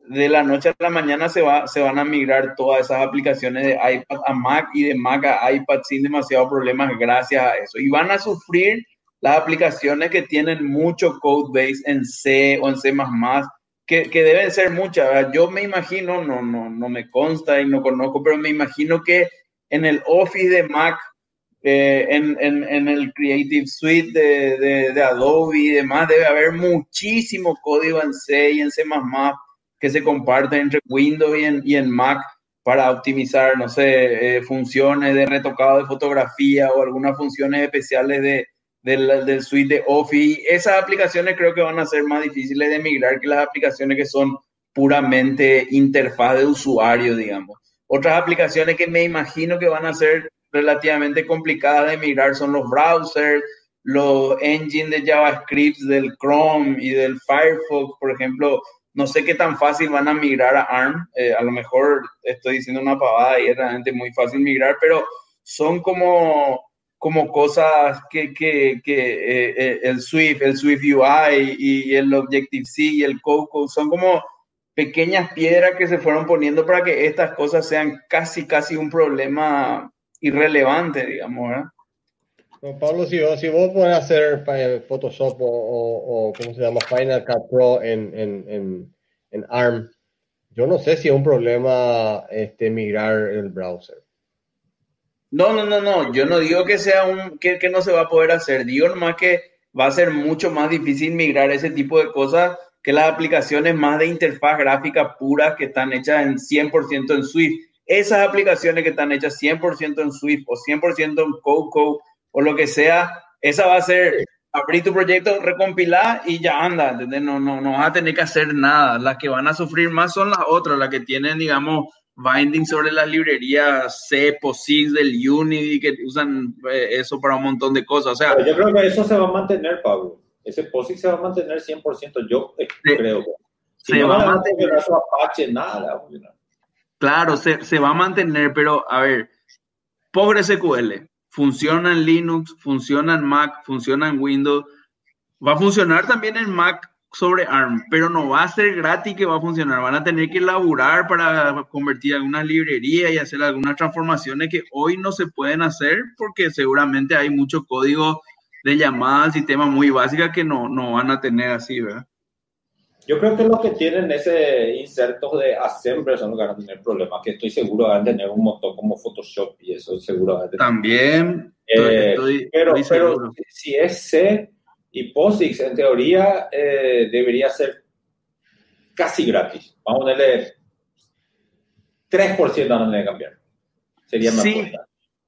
de la noche a la mañana se, va, se van a migrar todas esas aplicaciones de iPad a Mac y de Mac a iPad sin demasiados problemas gracias a eso. Y van a sufrir las aplicaciones que tienen mucho code base en C o en C++, que, que deben ser muchas. Yo me imagino, no, no, no me consta y no conozco, pero me imagino que en el Office de Mac, eh, en, en, en, el Creative Suite de, de, de Adobe y demás, debe haber muchísimo código en C y en C++ que se comparten entre Windows y en, Mac para optimizar, no sé, eh, funciones de retocado de fotografía o algunas funciones especiales de, del, del, suite de Office. Esas aplicaciones creo que van a ser más difíciles de migrar que las aplicaciones que son puramente interfaz de usuario, digamos. Otras aplicaciones que me imagino que van a ser relativamente complicadas de migrar son los browsers, los engines de JavaScript del Chrome y del Firefox, por ejemplo, no sé qué tan fácil van a migrar a ARM. Eh, a lo mejor estoy diciendo una pavada y es realmente muy fácil migrar, pero son como, como cosas que, que, que eh, eh, el Swift, el Swift UI y, el Objective-C y el Coco son como pequeñas piedras que se fueron poniendo para que estas cosas sean casi, casi un problema irrelevante, digamos, ¿verdad? Pablo, si vos, si vos hacer eh, Photoshop o, o, ¿cómo se llama? Final Cut Pro en, en, en, en, ARM, yo no sé si es un problema este, migrar el browser. No, no, no, no. Yo no digo que sea un que, que no se va a poder hacer. Digo nomás que va a ser mucho más difícil migrar ese tipo de cosas que las aplicaciones más de interfaz gráfica puras que están hechas en 100% en Swift. Esas aplicaciones que están hechas 100% en Swift o 100% en Coco o lo que sea, esa va a ser abrir tu proyecto, recompilar y ya anda, ¿entendés? No, no, no vas a tener que hacer nada. Las que van a sufrir más son las otras, las que tienen, digamos, binding sobre las librerías C, POSIX del Unity, que usan eh, eso para un montón de cosas. O sea, yo creo que eso se va a mantener, Pablo. Ese POSIX se va a mantener 100%, yo creo. Si se no va a mantener. Apache, nada. Claro, se, se va a mantener, pero a ver, PostgreSQL funciona en Linux, funciona en Mac, funciona en Windows, va a funcionar también en Mac sobre ARM, pero no va a ser gratis que va a funcionar. Van a tener que elaborar para convertir algunas librerías y hacer algunas transformaciones que hoy no se pueden hacer porque seguramente hay mucho código de llamada al sistema muy básica que no, no van a tener así, ¿verdad? Yo creo que los que tienen ese insertos de assembler son los que van a tener problemas, que estoy seguro van a tener un montón como Photoshop y eso seguro van a tener. También. Eh, pero, pero si es C y POSIX, en teoría eh, debería ser casi gratis. Vamos a ponerle 3% van a tener que cambiar. Sería más sí,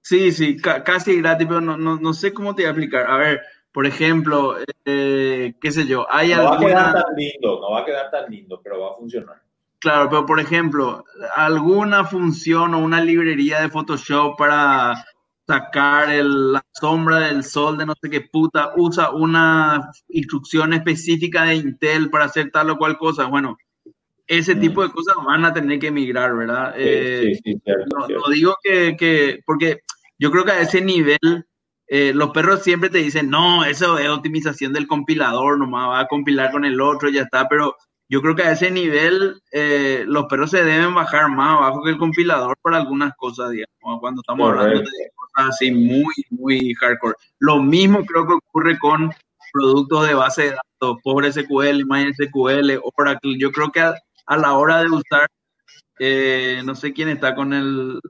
Sí, sí, casi gratis, pero no, no, no sé cómo te voy a explicar. A ver, por ejemplo, eh, qué sé yo, hay no va a quedar tan lindo, no va a quedar tan lindo, pero va a funcionar. Claro, pero por ejemplo, alguna función o una librería de Photoshop para sacar la sombra del sol de no sé qué puta, usa una instrucción específica de Intel para hacer tal o cual cosa. Bueno, ese mm. tipo de cosas van a tener que migrar, ¿verdad? Sí, sí, sí, eh, no, digo que, que, porque yo creo que a ese nivel eh, los perros siempre te dicen, no, eso es optimización del compilador, nomás va a compilar con el otro ya está, pero yo creo que a ese nivel eh, los perros se deben bajar más abajo que el compilador para algunas cosas, digamos, cuando estamos hablando de cosas así muy, muy hardcore. Lo mismo creo que ocurre con productos de base de datos, PostgreSQL, MySQL, Oracle. Yo creo que a, la hora de usar, eh, no sé quién está con el,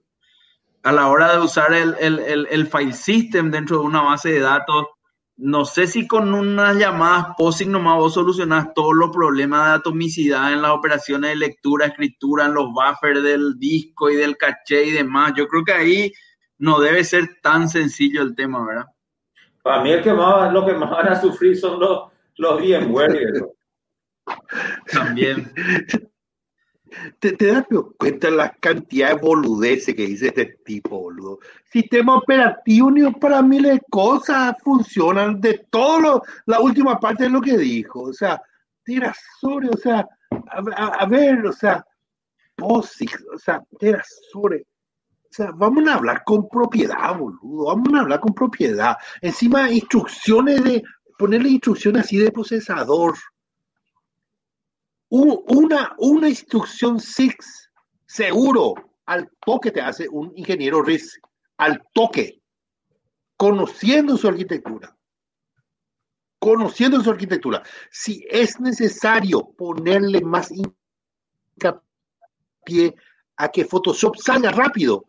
a la hora de usar el, el, el, file system dentro de una base de datos, no sé si con unas llamadas POSIX nomás vos solucionás todos los problemas de atomicidad en las operaciones de lectura, escritura, en los buffers del disco y del caché y demás. Yo creo que ahí no debe ser tan sencillo el tema, ¿verdad? Para mí el que más, lo que más van a sufrir son los, los VMware. También. *laughs* ¿Te, te das cuenta la cantidad de boludeces que dice este tipo, boludo? Sistema operativo, ni para mí las cosas funcionan de todo la última parte de lo que dijo. O sea, tira sobre, o sea, a, ver, o sea, POSIX, o sea, tira sobre. O sea, vamos a hablar con propiedad, boludo. Vamos a hablar con propiedad. Encima, instrucciones de, ponerle instrucciones así de procesador una, una instrucción SIX seguro al toque te hace un ingeniero RIS, al toque, conociendo su arquitectura. Conociendo su arquitectura. Si es necesario ponerle más hincapié a que Photoshop salga rápido,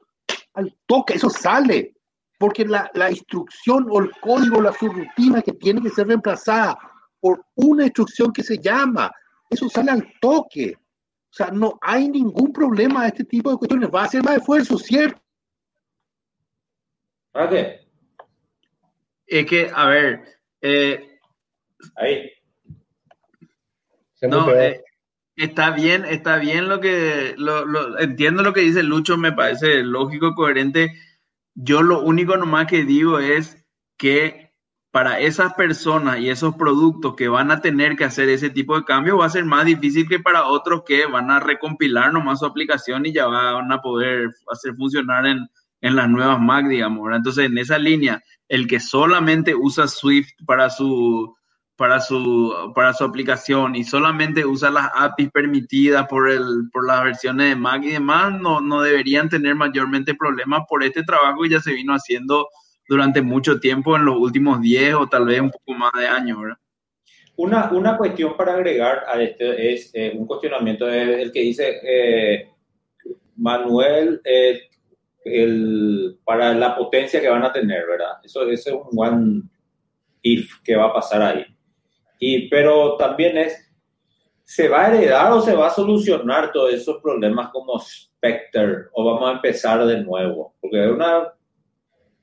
al toque, eso sale. Porque la, la instrucción o el código, la subrutina que tiene que ser reemplazada por una instrucción que se llama eso sale al toque. O sea, no hay ningún problema de este tipo de cuestiones. Va a ser más esfuerzo, ¿cierto? ¿Para qué? Es que, a ver. Eh, Ahí. no, eh, está bien, está bien lo que. Lo, entiendo lo que dice Lucho, me parece lógico, coherente. Yo lo único nomás que digo es que para esas personas y esos productos que van a tener que hacer ese tipo de cambio va a ser más difícil que para otros que van a recompilar nomás su aplicación y ya van a poder hacer funcionar en, en las nuevas Mac, digamos. Entonces, en esa línea, el que solamente usa Swift para su, para su, para su aplicación y solamente usa las APIs permitidas por, el, por las versiones de Mac y demás, no, no deberían tener mayormente problemas por este trabajo que ya se vino haciendo durante mucho tiempo en los últimos 10 o tal vez un poco más de años, ¿verdad? Una, una cuestión para agregar a este es eh, un cuestionamiento, el que dice eh, Manuel, eh, el, para la potencia que van a tener, ¿verdad? Eso, eso, es un one if que va a pasar ahí. Y, pero también es, ¿se va a heredar o se va a solucionar todos esos problemas como Spectre o vamos a empezar de nuevo? Porque es una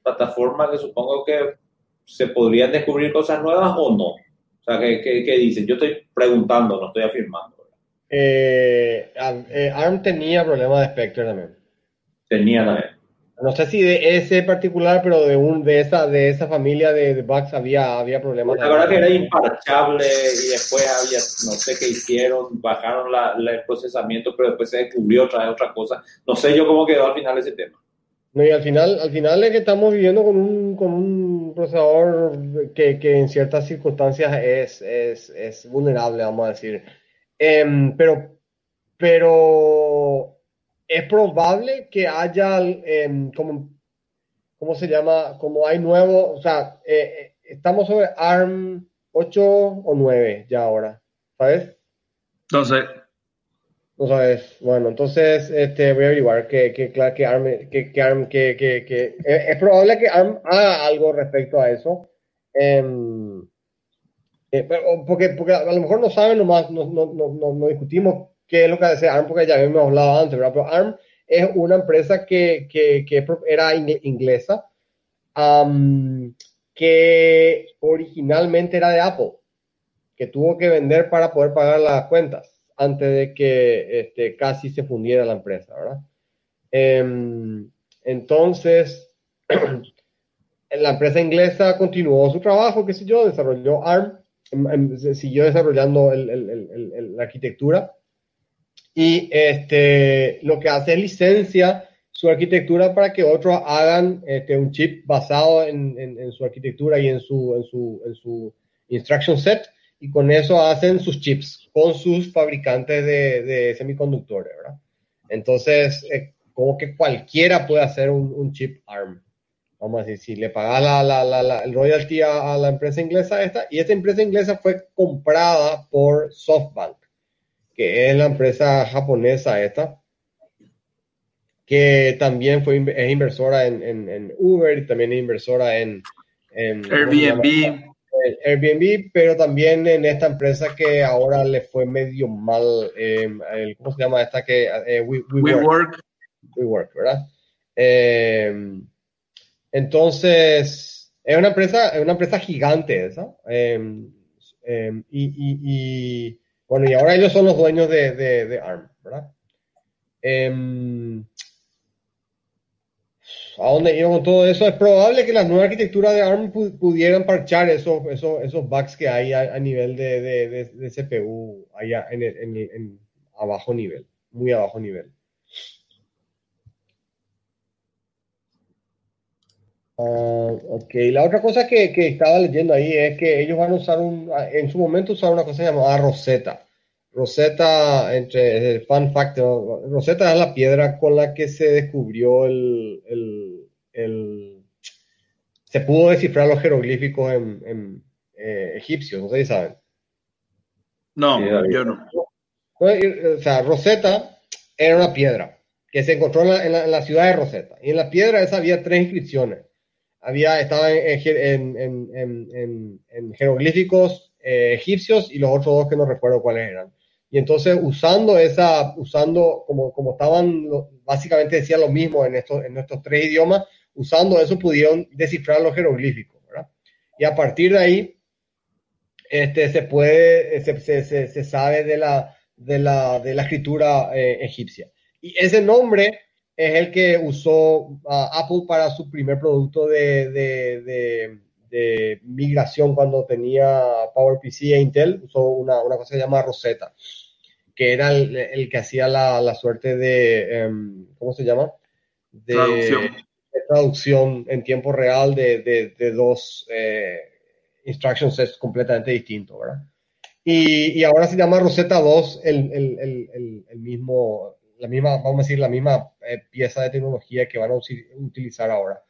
plataforma que supongo que se podrían descubrir cosas nuevas o no. O sea, ¿qué, qué, dicen? Yo estoy preguntando, no estoy afirmando. Eh, eh, ARM tenía problemas de Spectre también. Tenía también. No sé si de ese particular, pero de un de esa de esa familia de, bugs había, había problemas. La verdad que era imparchable y después había, no sé qué hicieron, bajaron la, el procesamiento, pero después se descubrió otra otra cosa. No sé yo cómo quedó al final ese tema. No, y al final, al final es que estamos viviendo con un, con un procesador que, que en ciertas circunstancias es, es, es, vulnerable, vamos a decir. Em, pero, pero es probable que haya, em, como, ¿cómo se llama? Como hay nuevo, o sea, eh, eh, estamos sobre ARM 8 o 9 ya ahora, ¿sabes? No sabes. Bueno, entonces este, voy a averiguar que, que, que ARM, que, que, ARM, que, que, que eh, es probable que ARM haga algo respecto a eso. Em, eh, porque, porque a lo mejor no saben, nomás no, no, no, no, discutimos qué es lo que hace ARM, porque ya habíamos hablado antes, ¿verdad? Pero ARM es una empresa que, que, que era inglesa, que originalmente era de Apple, que tuvo que vender para poder pagar las cuentas antes de que este, casi se fundiera la empresa, ¿verdad? Em, entonces, *clears throat* la empresa inglesa continuó su trabajo, qué sé yo, desarrolló ARM, em, em, siguió desarrollando la arquitectura y este, lo que hace es licencia su arquitectura para que otros hagan este, un chip basado en, en, su arquitectura y en su, en su, en su instruction set y con eso hacen sus chips con sus fabricantes de, semiconductores, ¿verdad? Entonces, eh, como que cualquiera puede hacer un, chip ARM. Vamos a decir, si le paga la, el royalty a, la empresa inglesa esta, y esta empresa inglesa fue comprada por SoftBank, que es la empresa japonesa esta, que también fue, es inversora en, Uber y también es inversora en, en Airbnb. Airbnb, pero también en esta empresa que ahora le fue medio mal, em, ¿cómo se llama esta que eh, WeWork? WeWork, ¿verdad? Em, entonces, es una empresa, es una empresa gigante esa. Em, y, bueno, y ahora ellos son los dueños de, de, de ARM, ¿verdad? A dónde iba con todo eso, es probable que las nuevas arquitecturas de ARM pudieran parchar esos, esos, esos bugs que hay a, nivel de, de, de, CPU, allá en, en, en, a bajo nivel, muy a bajo nivel. Uh, ok, la otra cosa que, que, estaba leyendo ahí es que ellos van a usar un, en su momento usaron una cosa llamada Rosetta. Rosetta, entre el fun fact, Rosetta es la piedra con la que se descubrió el, se pudo descifrar los jeroglíficos en, en eh, egipcios, no sé si saben. No, yo no. O sea, Rosetta era una piedra que se encontró en la, en la, ciudad de Rosetta. Y en la piedra esa había tres inscripciones. Había, estaba en, en, en jeroglíficos eh, egipcios y los otros dos que no recuerdo cuáles eran. Y entonces usando esa, usando como, como estaban, básicamente decía lo mismo en estos, en estos tres idiomas, usando eso pudieron descifrar los jeroglíficos, ¿verdad? Y a partir de ahí, este, se puede, se, se, se sabe de la, de la, de la escritura eh, egipcia. Y ese nombre es el que usó Apple para su primer producto de, de, de, migración cuando tenía PowerPC e Intel, usó una, una cosa que se llama Rosetta, que era el, el que hacía la, la suerte de, em, ¿cómo se llama? De Traducción. Traducción en tiempo real de, de, de dos eh, instruction sets completamente distintos, ¿verdad? Y, y ahora se llama Rosetta 2 el, el, el, el, mismo, la misma, vamos a decir, la misma eh, pieza de tecnología que van a utilizar ahora.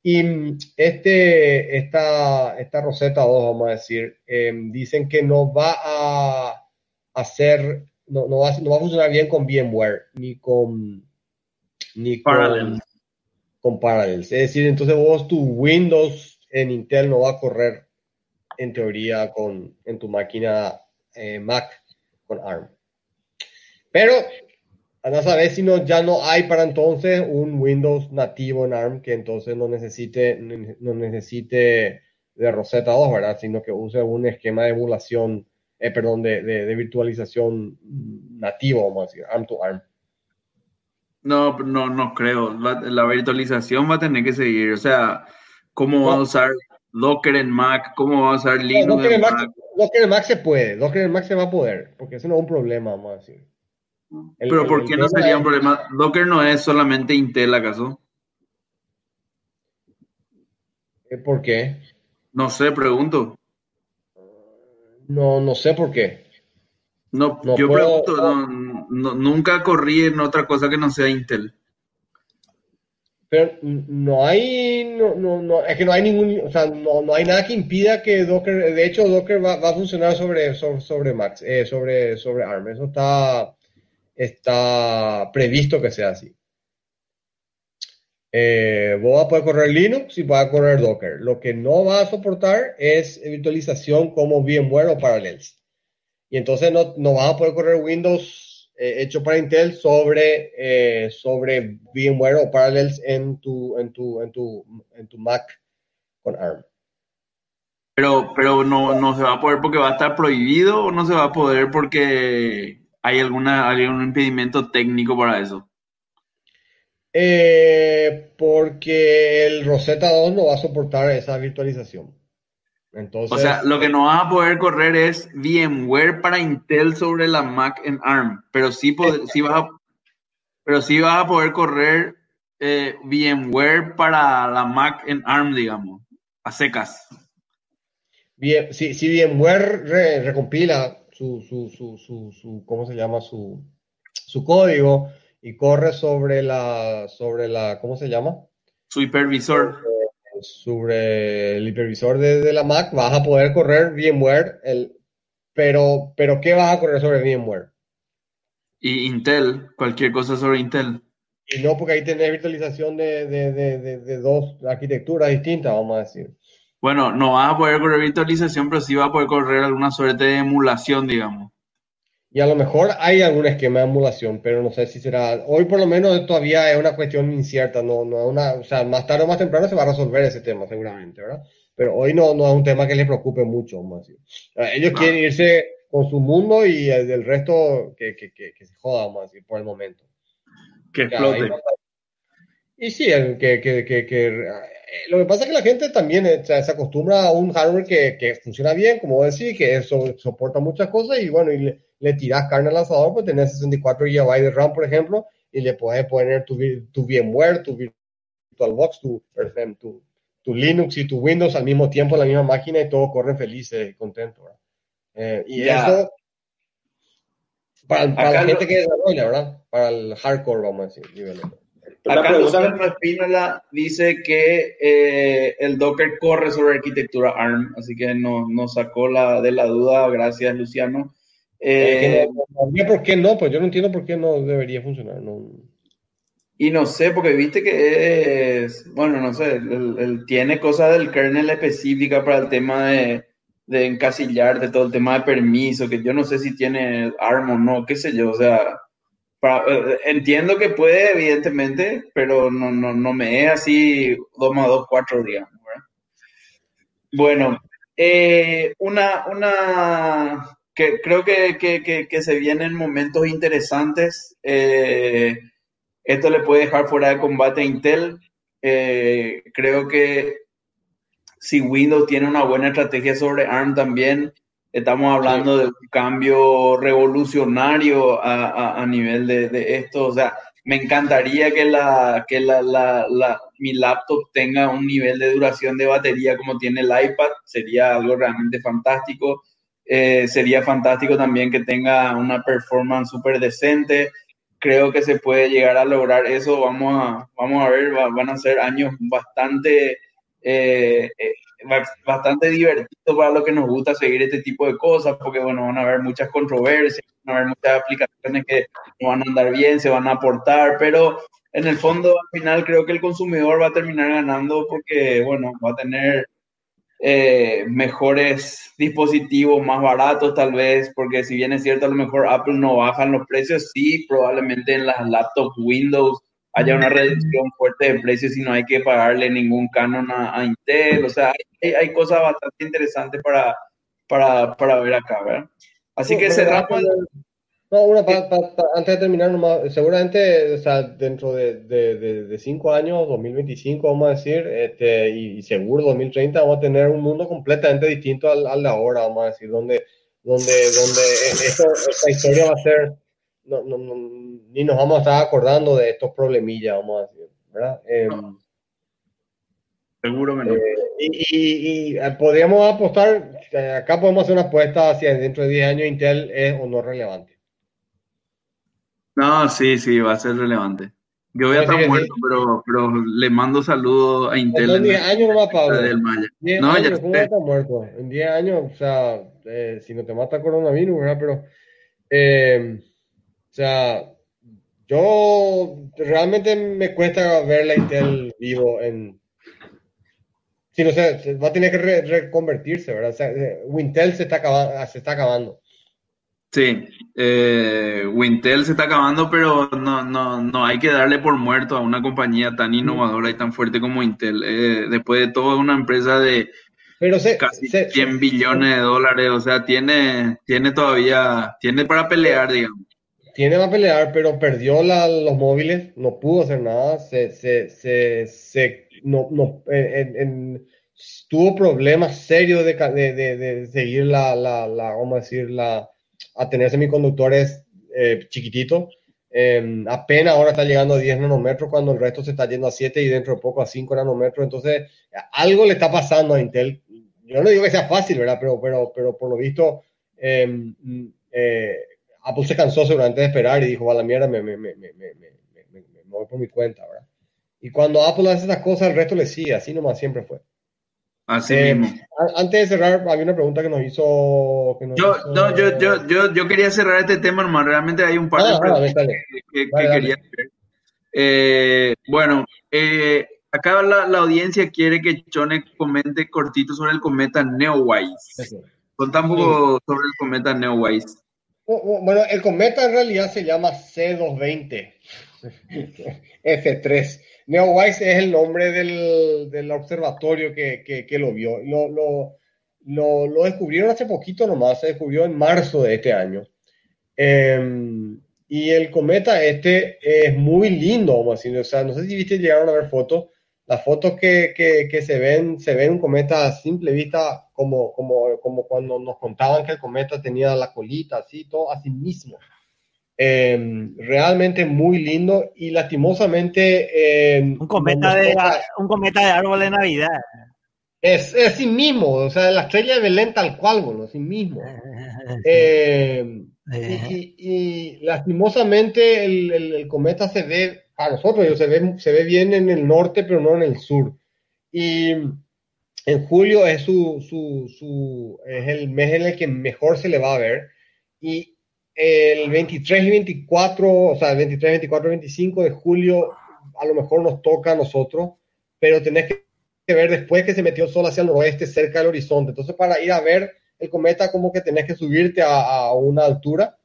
Y mm, este, esta, esta Rosetta 2, vamos a decir, eh, dicen que no va a hacer, no, no, va, no va a funcionar bien con VMware, ni con, ni con, Parallels. Es decir, entonces vos tu Windows en Intel no va a correr en teoría con, en tu máquina eh, Mac con ARM. Pero a saber si no, ya no hay para entonces un Windows nativo en ARM que entonces no necesite, no necesite de Rosetta 2, ¿verdad? Sino que use un esquema de emulación, eh, perdón, de virtualización nativo, vamos a decir, ARM to ARM. No, no, no creo. Va- La virtualización va a tener que seguir. O sea, ¿cómo va a usar Docker en Mac? ¿Cómo va a usar No, Linux Docker en Mac, Mac? Docker en Mac se puede, Docker en Mac se va a poder, porque eso no es un problema, vamos a decir. El- Pero el- ¿por el qué no sería un problema? Docker no es solamente Intel, ¿acaso? ¿Por qué? No sé, pregunto. No, no sé por qué. No, No yo puedo- pregunto, no- no- nunca corrí en otra cosa que no sea Intel. Pero no hay, no, es que no hay ningún, o sea, no, no hay nada que impida que Docker, de hecho Docker va, va a funcionar sobre, sobre, sobre Max, eh, sobre, sobre ARM, eso está, está previsto que sea así. Eh, vos vas a poder correr Linux y vas a correr Docker. Lo que no va a soportar es virtualización como VMware o Parallels. Y entonces no, no vas a poder correr Windows eh, hecho para Intel sobre, eh, sobre VMware o Parallels en tu, en tu, en tu, en tu Mac con ARM. Pero, pero no, no se va a poder porque va a estar prohibido o no se va a poder porque hay alguna, algún impedimento técnico para eso. Eh, porque el Rosetta 2 no va a soportar esa virtualización. Entonces, O sea, lo que no vas a poder correr es VMware para Intel sobre la Mac en ARM, pero sí, pod- sí vas a, pero sí vas a poder correr eh, VMware para la Mac en ARM, digamos, a secas. bien, si, si VMware re- recompila su, su, su, su, su- ¿cómo se llama? Su, su código y corre sobre la, sobre la, ¿cómo se llama? Su hipervisor. Sobre el hipervisor de, de la Mac, vas a poder correr VMware, el, pero, pero ¿qué vas a correr sobre VMware? Y Intel, cualquier cosa sobre Intel. Y no, porque ahí tenés virtualización de, de, de, de, de dos arquitecturas distintas, vamos a decir. Bueno, no vas a poder correr virtualización, pero sí vas a poder correr alguna suerte de emulación, digamos. Y a lo mejor hay algún esquema de emulación, pero no sé si será. Hoy por lo menos todavía es una cuestión incierta, no, no una, o sea, más tarde o más temprano se va a resolver ese tema, seguramente, ¿verdad? Pero hoy no, no es un tema que les preocupe mucho, decir. Ah, Ellos Ah. quieren irse con su mundo y el resto que, que, que, que se joda, decir, por el momento. Que explote. Y sí, que, que, que, que- eh, lo que pasa es que la gente también eh, se, se acostumbra a un hardware que, que funciona bien, como decís, que eso soporta muchas cosas y bueno, y le, le tiras carne al asador, pues tenés 64 GB de RAM, por ejemplo, y le puedes poner tu, tu VMware, tu VirtualBox, tu, tu, tu Linux y tu Windows al mismo tiempo en la misma máquina y todos corren felices y contentos. Eh, y Ya. eso, para, para la gente que desarrolla, ¿verdad? Para el hardcore, vamos a decir, nivel. La Acá pregunta, Luciano Espínola dice que eh, el Docker corre sobre arquitectura ARM, así que nos no sacó la, de la duda, gracias Luciano. Eh, no, ¿Por qué no? Pues yo no entiendo por qué no debería funcionar. No. y no sé, porque viste que es, bueno, no sé, él tiene cosas del kernel específica para el tema de, de encasillar, de todo el tema de permiso, que yo no sé si tiene ARM o no, qué sé yo, o sea, para- eh, entiendo que puede, evidentemente, pero no, no, no me es así 2 más 2, 4, digamos, ¿verdad? Bueno, eh, una, una que creo que, que, que, que se vienen momentos interesantes. eh, esto le puede dejar fuera de combate a Intel. Eh, creo que si Windows tiene una buena estrategia sobre ARM también, estamos hablando de un cambio revolucionario a, a, nivel de, de, esto. O sea, me encantaría que, la, que la, la, la, mi laptop tenga un nivel de duración de batería como tiene el iPad. Sería algo realmente fantástico. Eh, sería fantástico también que tenga una performance súper decente. Creo que se puede llegar a lograr eso. Vamos a, vamos a ver, van a ser años bastante eh, eh, bastante divertido para los que nos gusta seguir este tipo de cosas, porque bueno, van a haber muchas controversias, van a haber muchas aplicaciones que no van a andar bien, se van a aportar, pero en el fondo al final creo que el consumidor va a terminar ganando porque bueno, va a tener eh, mejores dispositivos más baratos tal vez, porque si bien es cierto a lo mejor Apple no baja los precios, sí, probablemente en las laptops Windows haya una reducción fuerte de precios y no hay que pagarle ningún canon a, Intel. O sea, hay, hay, cosas bastante interesantes para, para, para ver acá, ¿verdad? Así que cerramos. No, una, antes de terminar, nomás, seguramente o sea, dentro de, de, de, cinco años, 2025, vamos a decir, este, y, seguro 2030, vamos a tener un mundo completamente distinto al, al de ahora, vamos a decir, donde, donde, donde esto, esta historia va a ser no, no, no, ni nos vamos a estar acordando de estos problemillas, vamos a decir, ¿verdad? Em, Seguro que no. Eh, y, y, eh, podríamos apostar, eh, acá podemos hacer una apuesta hacia dentro de 10 años Intel es o no relevante. No, sí, sí, va a ser relevante. Yo voy a estar muerto, pero, pero le mando saludos a Intel. En 10 años no va Pablo. Del Maya. 10 no, años, ya ¿cómo va a estar muerto? En 10 años, o sea, eh, si no te mata coronavirus, ¿verdad? Pero eh, o sea, yo realmente me cuesta ver la Intel vivo en... Si no sé, va a tener que reconvertirse, ¿verdad? O sea, eh, Wintel se está acabando. Se está acabando. Sí, eh, Wintel se está acabando, pero no, no, no hay que darle por muerto a una compañía tan innovadora y tan fuerte como Intel. Eh, después de todo, una empresa de pero casi 100 billones de dólares, o sea, tiene, tiene todavía, tiene para pelear, digamos tiene a pelear, pero perdió los móviles, no pudo hacer nada, se, se, se, se no, no, tuvo problemas serios de, de, de, seguir la, la, la, vamos a decir, la, a tener semiconductores eh, chiquititos. Em, apenas ahora está llegando a 10 nanómetros cuando el resto se está yendo a 7 y dentro de poco a 5 nanómetros. Entonces, algo le está pasando a Intel. Yo no digo que sea fácil, ¿verdad? Pero, pero, pero por lo visto, em, eh, Apple se cansó seguramente de esperar y dijo, a la mierda, me, me, me, me, voy por mi cuenta, ¿verdad? Y cuando Apple hace esas cosas, el resto le sigue, así nomás siempre fue. Así eh, mismo. Antes de cerrar, había una pregunta que nos hizo. yo, No, yo, yo, yo, yo, quería cerrar este tema, hermano. Realmente hay un par de ah, preguntas que, quería hacer. Eh, bueno, eh, acá la, la, audiencia quiere que Chone comente cortito sobre el cometa Neowise. Contá un poco sobre el cometa Neowise. Bueno, el cometa en realidad se llama C220 *laughs* F3. Neowise es el nombre del, del observatorio que, que, lo vio. Lo, lo, lo, lo, descubrieron hace poquito nomás, se descubrió en marzo de este año. Em, y el cometa este es muy lindo, vamos a decir. O sea, no sé si viste, llegaron a ver fotos las fotos que, que, se ven, se ven un cometa a simple vista como, como, como cuando nos contaban que el cometa tenía la colita, así, todo así mismo. Em, realmente muy lindo y lastimosamente... Em, un, cometa de, un cometa de árbol de Navidad. Es, es así mismo, o sea, la estrella de Belén tal cual, bueno, así mismo. *laughs* Em, y, y, lastimosamente el, el cometa se ve a nosotros, se ve, se ve bien en el norte, pero no en el sur. Y en julio es, su, su, su, es el mes en el que mejor se le va a ver. Y el 23 y 24, o sea, el 23, 24 y 25 de julio a lo mejor nos toca a nosotros, pero tenés que ver después que se metió el sol hacia el noroeste, cerca del horizonte. Entonces, para ir a ver el cometa, como que tenés que subirte a, una altura.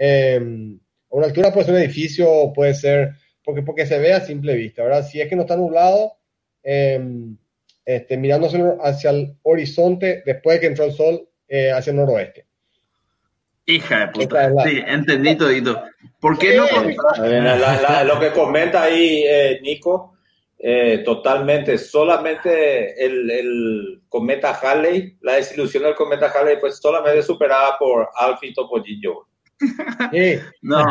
A una altura puede ser un edificio, puede ser porque, porque se ve a simple vista, ¿verdad? Si es que no está nublado, eh, este, mirando hacia el, horizonte después de que entró el sol eh, hacia el noroeste. Hija de puta. Sí, entendí todito. ¿Por qué no lo que comenta ahí eh, Nico Eh, totalmente, solamente el, el, cometa Halley, la desilusión del cometa Halley fue solamente superada por Alfie Topollillo. Sí. No,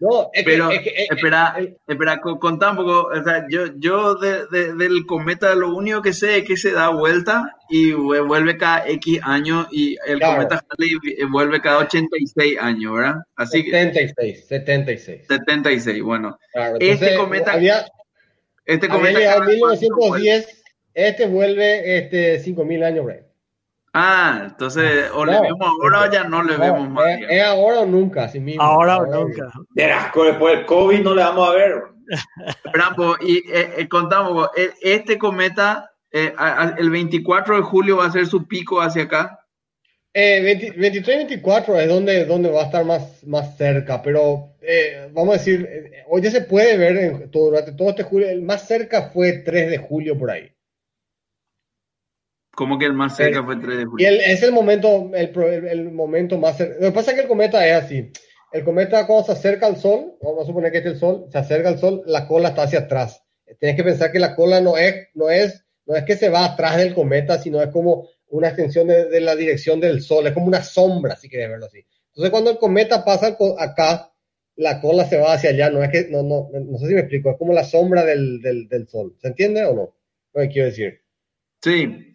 no pero espera, espera, contá un poco. O sea, yo, yo de, de, del cometa lo único que sé es que se da vuelta y vuelve cada X años y el cometa Halley vuelve cada 86 años, ¿verdad? Así 76, 76. 76, bueno. este cometa. Este cometa. En 1910, este vuelve este, 5000 años, Ray. Ah, entonces, o le vemos ahora o ya no le vemos más. Es, ahora o nunca, así mismo. Ahora o nunca. después del COVID no le vamos a ver. Pero, y eh, eh, contamos, eh, este cometa, el 24 de julio va a ser su pico hacia acá. 23-24 es donde, donde va a estar más, más cerca, pero vamos a decir, hoy ya se puede ver durante todo este julio, el más cerca fue 3 de julio por ahí. Como que el más cerca fue el 3 de julio. Y es el momento, el, el, momento más cerca. Lo que pasa es que el cometa es así. El cometa cuando se acerca al Sol, vamos a suponer que es el Sol, se acerca al Sol, la cola está hacia atrás. Tienes que pensar que la cola no es, no es, no es que se va atrás del cometa, sino es como una extensión de, de la dirección del Sol, es como una sombra, si quieres verlo así. Entonces cuando el cometa pasa acá, la cola se va hacia allá, no es que, no, no, no sé si me explico, es como la sombra del, del, del Sol. ¿Se entiende o no? Lo que quiero decir. Sí,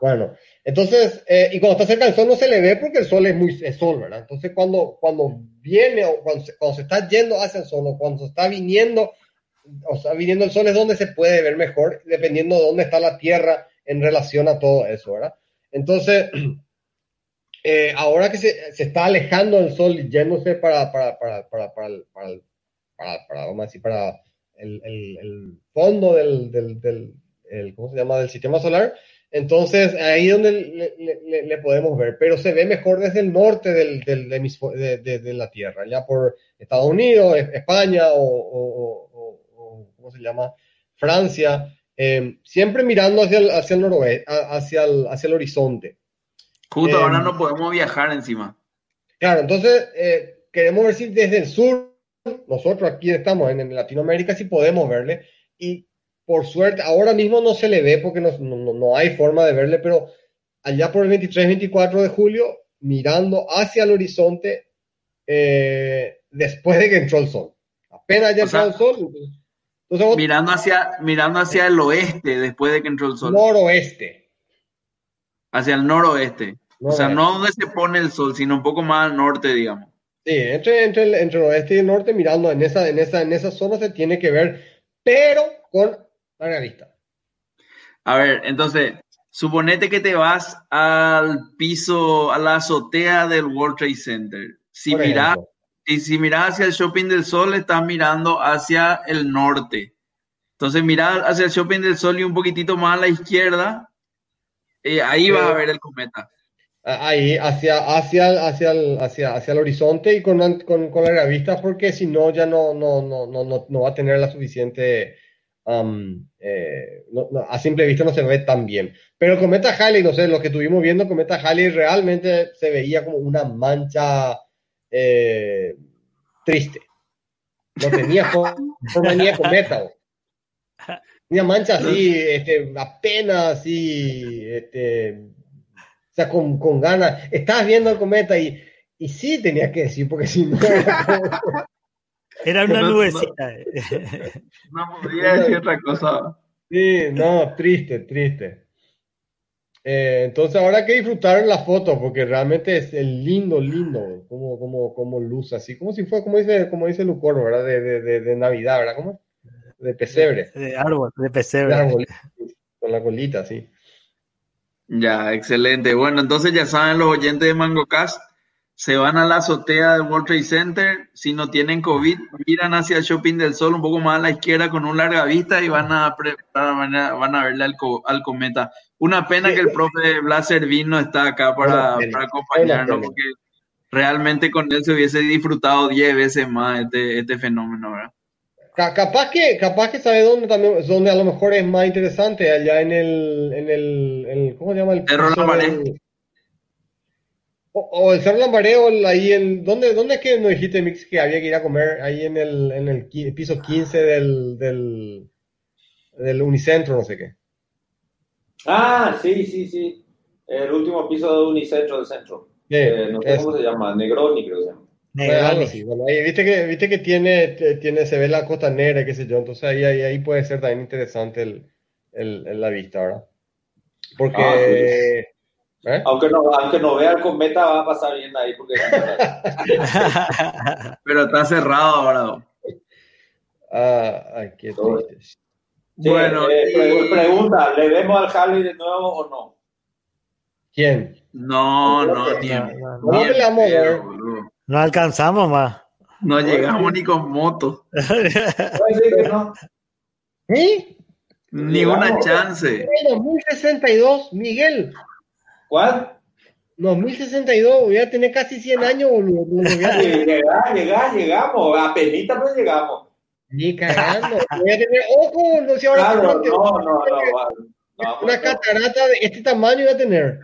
bueno, entonces, eh, y cuando está cerca del sol no se le ve porque el sol es muy es sol, ¿verdad? Entonces, cuando, cuando viene o cuando se, está yendo hacia el sol o cuando se está viniendo, o está viniendo el sol es donde se puede ver mejor, dependiendo de dónde está la Tierra en relación a todo eso, ¿verdad? Entonces, *clears throat* eh, ahora que se, se, está alejando el sol y yéndose para, para, para, para, para, para, para, para vamos para el, el, fondo del, del, del el, ¿cómo se llama? del sistema solar, entonces, ahí es donde le, podemos ver, pero se ve mejor desde el norte del, del de, de, la Tierra, ya por Estados Unidos, España o, ¿cómo se llama? Francia, eh, siempre mirando hacia el, hacia el noroeste, hacia el, hacia el horizonte. Justo ahora eh, no podemos viajar encima. Claro, entonces eh, queremos ver si desde el sur, nosotros aquí estamos en, en Latinoamérica, si podemos verle, y por suerte, ahora mismo no se le ve porque no, no, no hay forma de verle, pero allá por el 23-24 de julio, mirando hacia el horizonte, eh, después de que entró el sol. Apenas ya entró el sol. Entonces, mirando, hacia, mirando hacia el oeste, después de que entró el sol. Noroeste. Hacia el noroeste. O sea, no donde se pone el sol, sino un poco más al norte, digamos. Sí, entre, entre, el, entre el oeste y el norte, mirando en esa, en, esa, en esa zona se tiene que ver, pero con Larga vista. A ver, entonces, suponete que te vas al piso, a la azotea del World Trade Center. Si miras, y si miras hacia el Shopping del Sol, estás mirando hacia el norte. Entonces, mira hacia el Shopping del Sol y un poquitito más a la izquierda, eh, ahí va vas a ver el cometa. Ahí, hacia, hacia, hacia, el, hacia, hacia el horizonte y con, con, con la vista, porque si no, ya no, no, no, no, no va a tener la suficiente eh, a simple vista no se ve tan bien. Pero el cometa Halley, no sé, lo que estuvimos viendo, el cometa Halley realmente se veía como una mancha eh, triste. No tenía *laughs* forma ni de cometa. Una mancha así, este, apenas así, este, o sea, con, con ganas. Estabas viendo el cometa y, y sí tenías que decir, porque si no... Era una nubecita. *laughs* No, podía decir otra cosa. Sí, no, triste, triste. Eh, entonces ahora hay que disfrutar la foto porque realmente es el lindo, lindo, como, como, como luz, así como si fuera, como dice, como dice Lucoro, ¿verdad? De, de, de, Navidad, ¿verdad? ¿Cómo? De pesebre. De árbol, de pesebre. con la colita, sí. Ya, excelente. Bueno, entonces ya saben los oyentes de MangoCast se van a la azotea del World Trade Center, si no tienen COVID, miran hacia el Shopping del Sol un poco más a la izquierda con un larga vista y van a, van a, van a verle al, cometa. Una pena que el profe Blas Servino está acá para, para acompañarnos, porque realmente con él se hubiese disfrutado 10 veces más este, este fenómeno, ¿verdad? Capaz que, capaz que sabe dónde también, donde a lo mejor es más interesante, allá en el, en el, ¿cómo se llama? El Cerro o, el Cerro Lambareo, ahí en. ¿dónde, ¿Dónde es que nos dijiste, Mix, que había que ir a comer? Ahí en el, en el piso 15 del. del del Unicentro, no sé qué. Ah, sí, sí, sí. El último piso de Unicentro del centro. Eh, no sé cómo se llama, Negroni creo que se llama. Negroni. Bueno, ahí, viste que, viste que tiene, tiene, se ve la costa negra, qué sé yo, entonces ahí, ahí, ahí puede ser también interesante el, el, la vista, ¿verdad? Porque... Ah, ¿eh? aunque, no, aunque no vea el cometa va a pasar bien ahí porque... *laughs* Pero está cerrado ahora. Ah, ay, qué triste. bueno, eh, pregunta, ¿le vemos al Harley de nuevo o no? ¿Quién? No, no, no, no, no, alcanzamos más. No llegamos ni con moto. *laughs* ¿Sí? Ni una chance. 2062, Miguel. ¿Cuál? 2062, voy a tener casi 100 años, boludo. *laughs* Llegar, llegar, llegamos. Apenas pues llegamos. Ni cagando. Voy a tener, ojo, no sé ahora. Claro, no, no, no, una catarata de este tamaño iba a tener.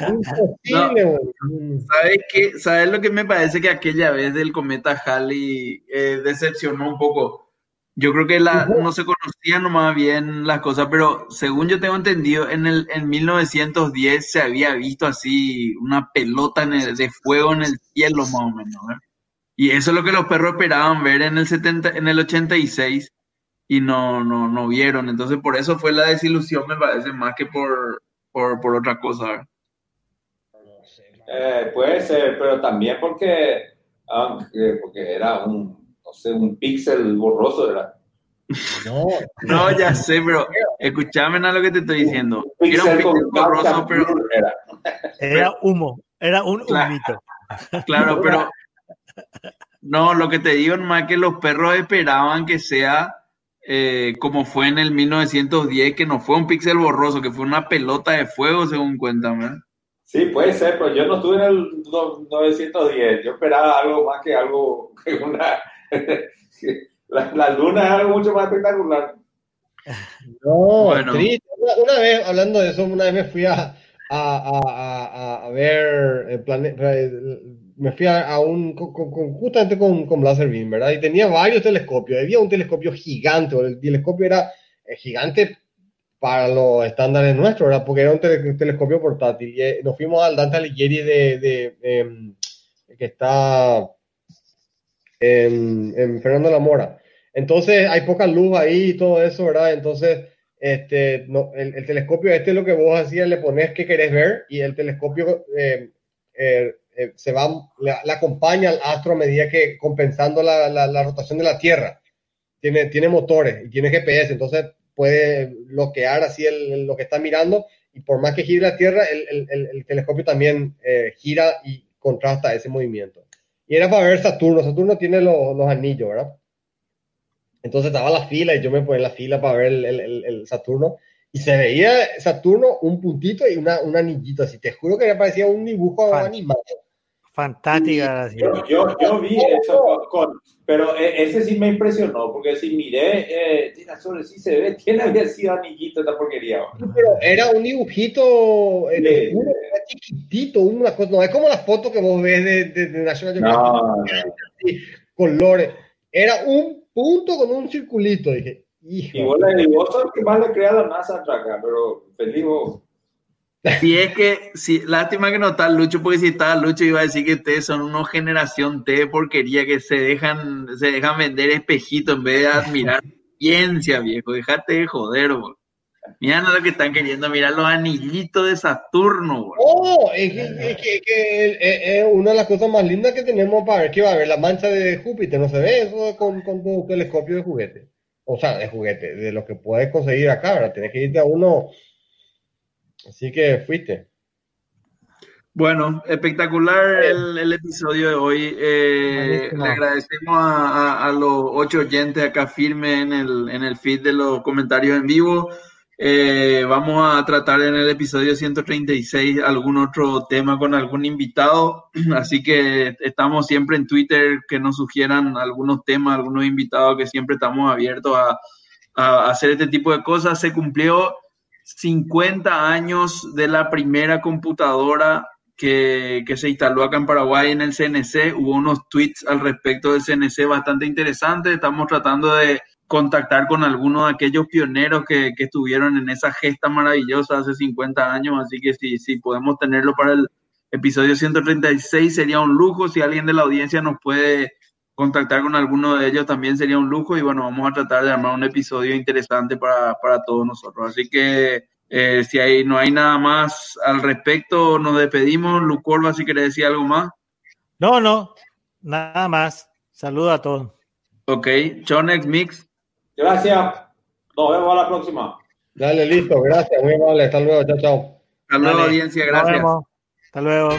*laughs* Imposible, ¿Sabes qué? ¿Sabes lo que me parece que aquella vez del cometa Halley eh, decepcionó un poco? Yo creo que la, no se conocían nomás bien las cosas, pero según yo tengo entendido, en el en 1910 se había visto así una pelota de fuego en el cielo más o menos. Y eso es lo que los perros esperaban ver en el 70, en el 86 y no, no, no vieron. Entonces, por eso fue la desilusión, me parece, más que por, por, otra cosa. Eh, puede ser, pero también porque, porque era un, no sé, un píxel borroso, era. No, no, ya sé, pero escúchame a lo que te estoy diciendo. Era un píxel borroso, pero. Era, humo, era un humito. Claro, pero. No, lo que te digo más que los perros esperaban que sea eh, como fue en el 1910, que no fue un píxel borroso, que fue una pelota de fuego, según cuentan, Sí, puede ser, pero yo no estuve en el 910. Yo esperaba algo más que algo, *laughs* que una... *laughs* la, luna es algo mucho más espectacular. No, bueno. Una, vez, hablando de eso, una vez me fui a, a, a, a ver el planeta me fui a, un, justamente con, con Blaser Beam, ¿verdad? Y tenía varios telescopios. Había un telescopio gigante, el telescopio era eh, gigante para los estándares nuestros, ¿verdad? Porque era un telescopio portátil. Y eh, nos fuimos al Dante Alighieri de, de em, que está en, en, Fernando la Mora. Entonces hay poca luz ahí y todo eso, ¿verdad? Entonces, este, el, telescopio este es lo que vos hacías, le pones que querés ver y el telescopio eh, eh eh, se va, le, acompaña al astro a medida que compensando la, la, rotación de la Tierra. Tiene, tiene motores y tiene GPS, entonces puede bloquear así el, lo que está mirando y por más que gire la Tierra, el, el, el telescopio también gira y contrasta ese movimiento. Y era para ver Saturno. Saturno tiene los, los anillos, ¿verdad? Entonces estaba la fila y yo me ponía en la fila para ver el, el, el, Saturno y se veía Saturno un puntito y una, un anillito así. Te juro que me parecía un dibujo animado. Fantástica. Yo, yo, yo, vi eso, con, pero e, ese sí me impresionó, porque si miré, eh, sobre sí se ve, *laughs* tiene había sido anillito esta porquería. Pero era un dibujito eh, chiquitito, una cosa, no es como la foto que vos ves de, de, National Geographic. No, colores. Era un punto con un circulito, dije. Hijo. Y vos, vos sos que más le crea la NASA acá, pero feliz vos. Si es que, si, lástima que no está Lucho, porque si estaba Lucho iba a decir que ustedes son una generación T de porquería que se dejan, se dejan vender espejitos en vez de admirar ciencia, viejo. Dejate de joder, bro. Mira lo que están queriendo, mirar los anillitos de Saturno, bro. Oh, es que, es, una de las cosas más lindas que tenemos para ver que va a ver la mancha de Júpiter, no se ve eso con, con tu telescopio de juguete. O sea, de juguete, de lo que puedes conseguir acá, ¿verdad? Tienes que irte a uno Así que fuiste. Bueno, espectacular el, episodio de hoy. Eh, le agradecemos a, los ocho oyentes acá firme en el, en el feed de los comentarios en vivo. Eh, vamos a tratar en el episodio 136 algún otro tema con algún invitado. *clears throat* Así que estamos siempre en Twitter que nos sugieran algunos temas, algunos invitados que siempre estamos abiertos a, a hacer este tipo de cosas. Se cumplió 50 años de la primera computadora que, se instaló acá en Paraguay en el CNC. Hubo unos tweets al respecto del CNC bastante interesantes. Estamos tratando de contactar con algunos de aquellos pioneros que, que, estuvieron en esa gesta maravillosa hace 50 años, así que si, si podemos tenerlo para el episodio 136 sería un lujo, si alguien de la audiencia nos puede contactar con alguno de ellos también sería un lujo y bueno, vamos a tratar de armar un episodio interesante para, para todos nosotros. Así que eh, si hay, no hay nada más al respecto, nos despedimos. Lucorba, si quiere decir algo más. No, no, nada más. Saludos a todos. Ok, Chonex Mix. Gracias. Nos vemos a la próxima. Dale, listo. Gracias. Muy amable. Hasta luego. Chao, chao. Hasta luego, audiencia. Gracias. Hasta luego.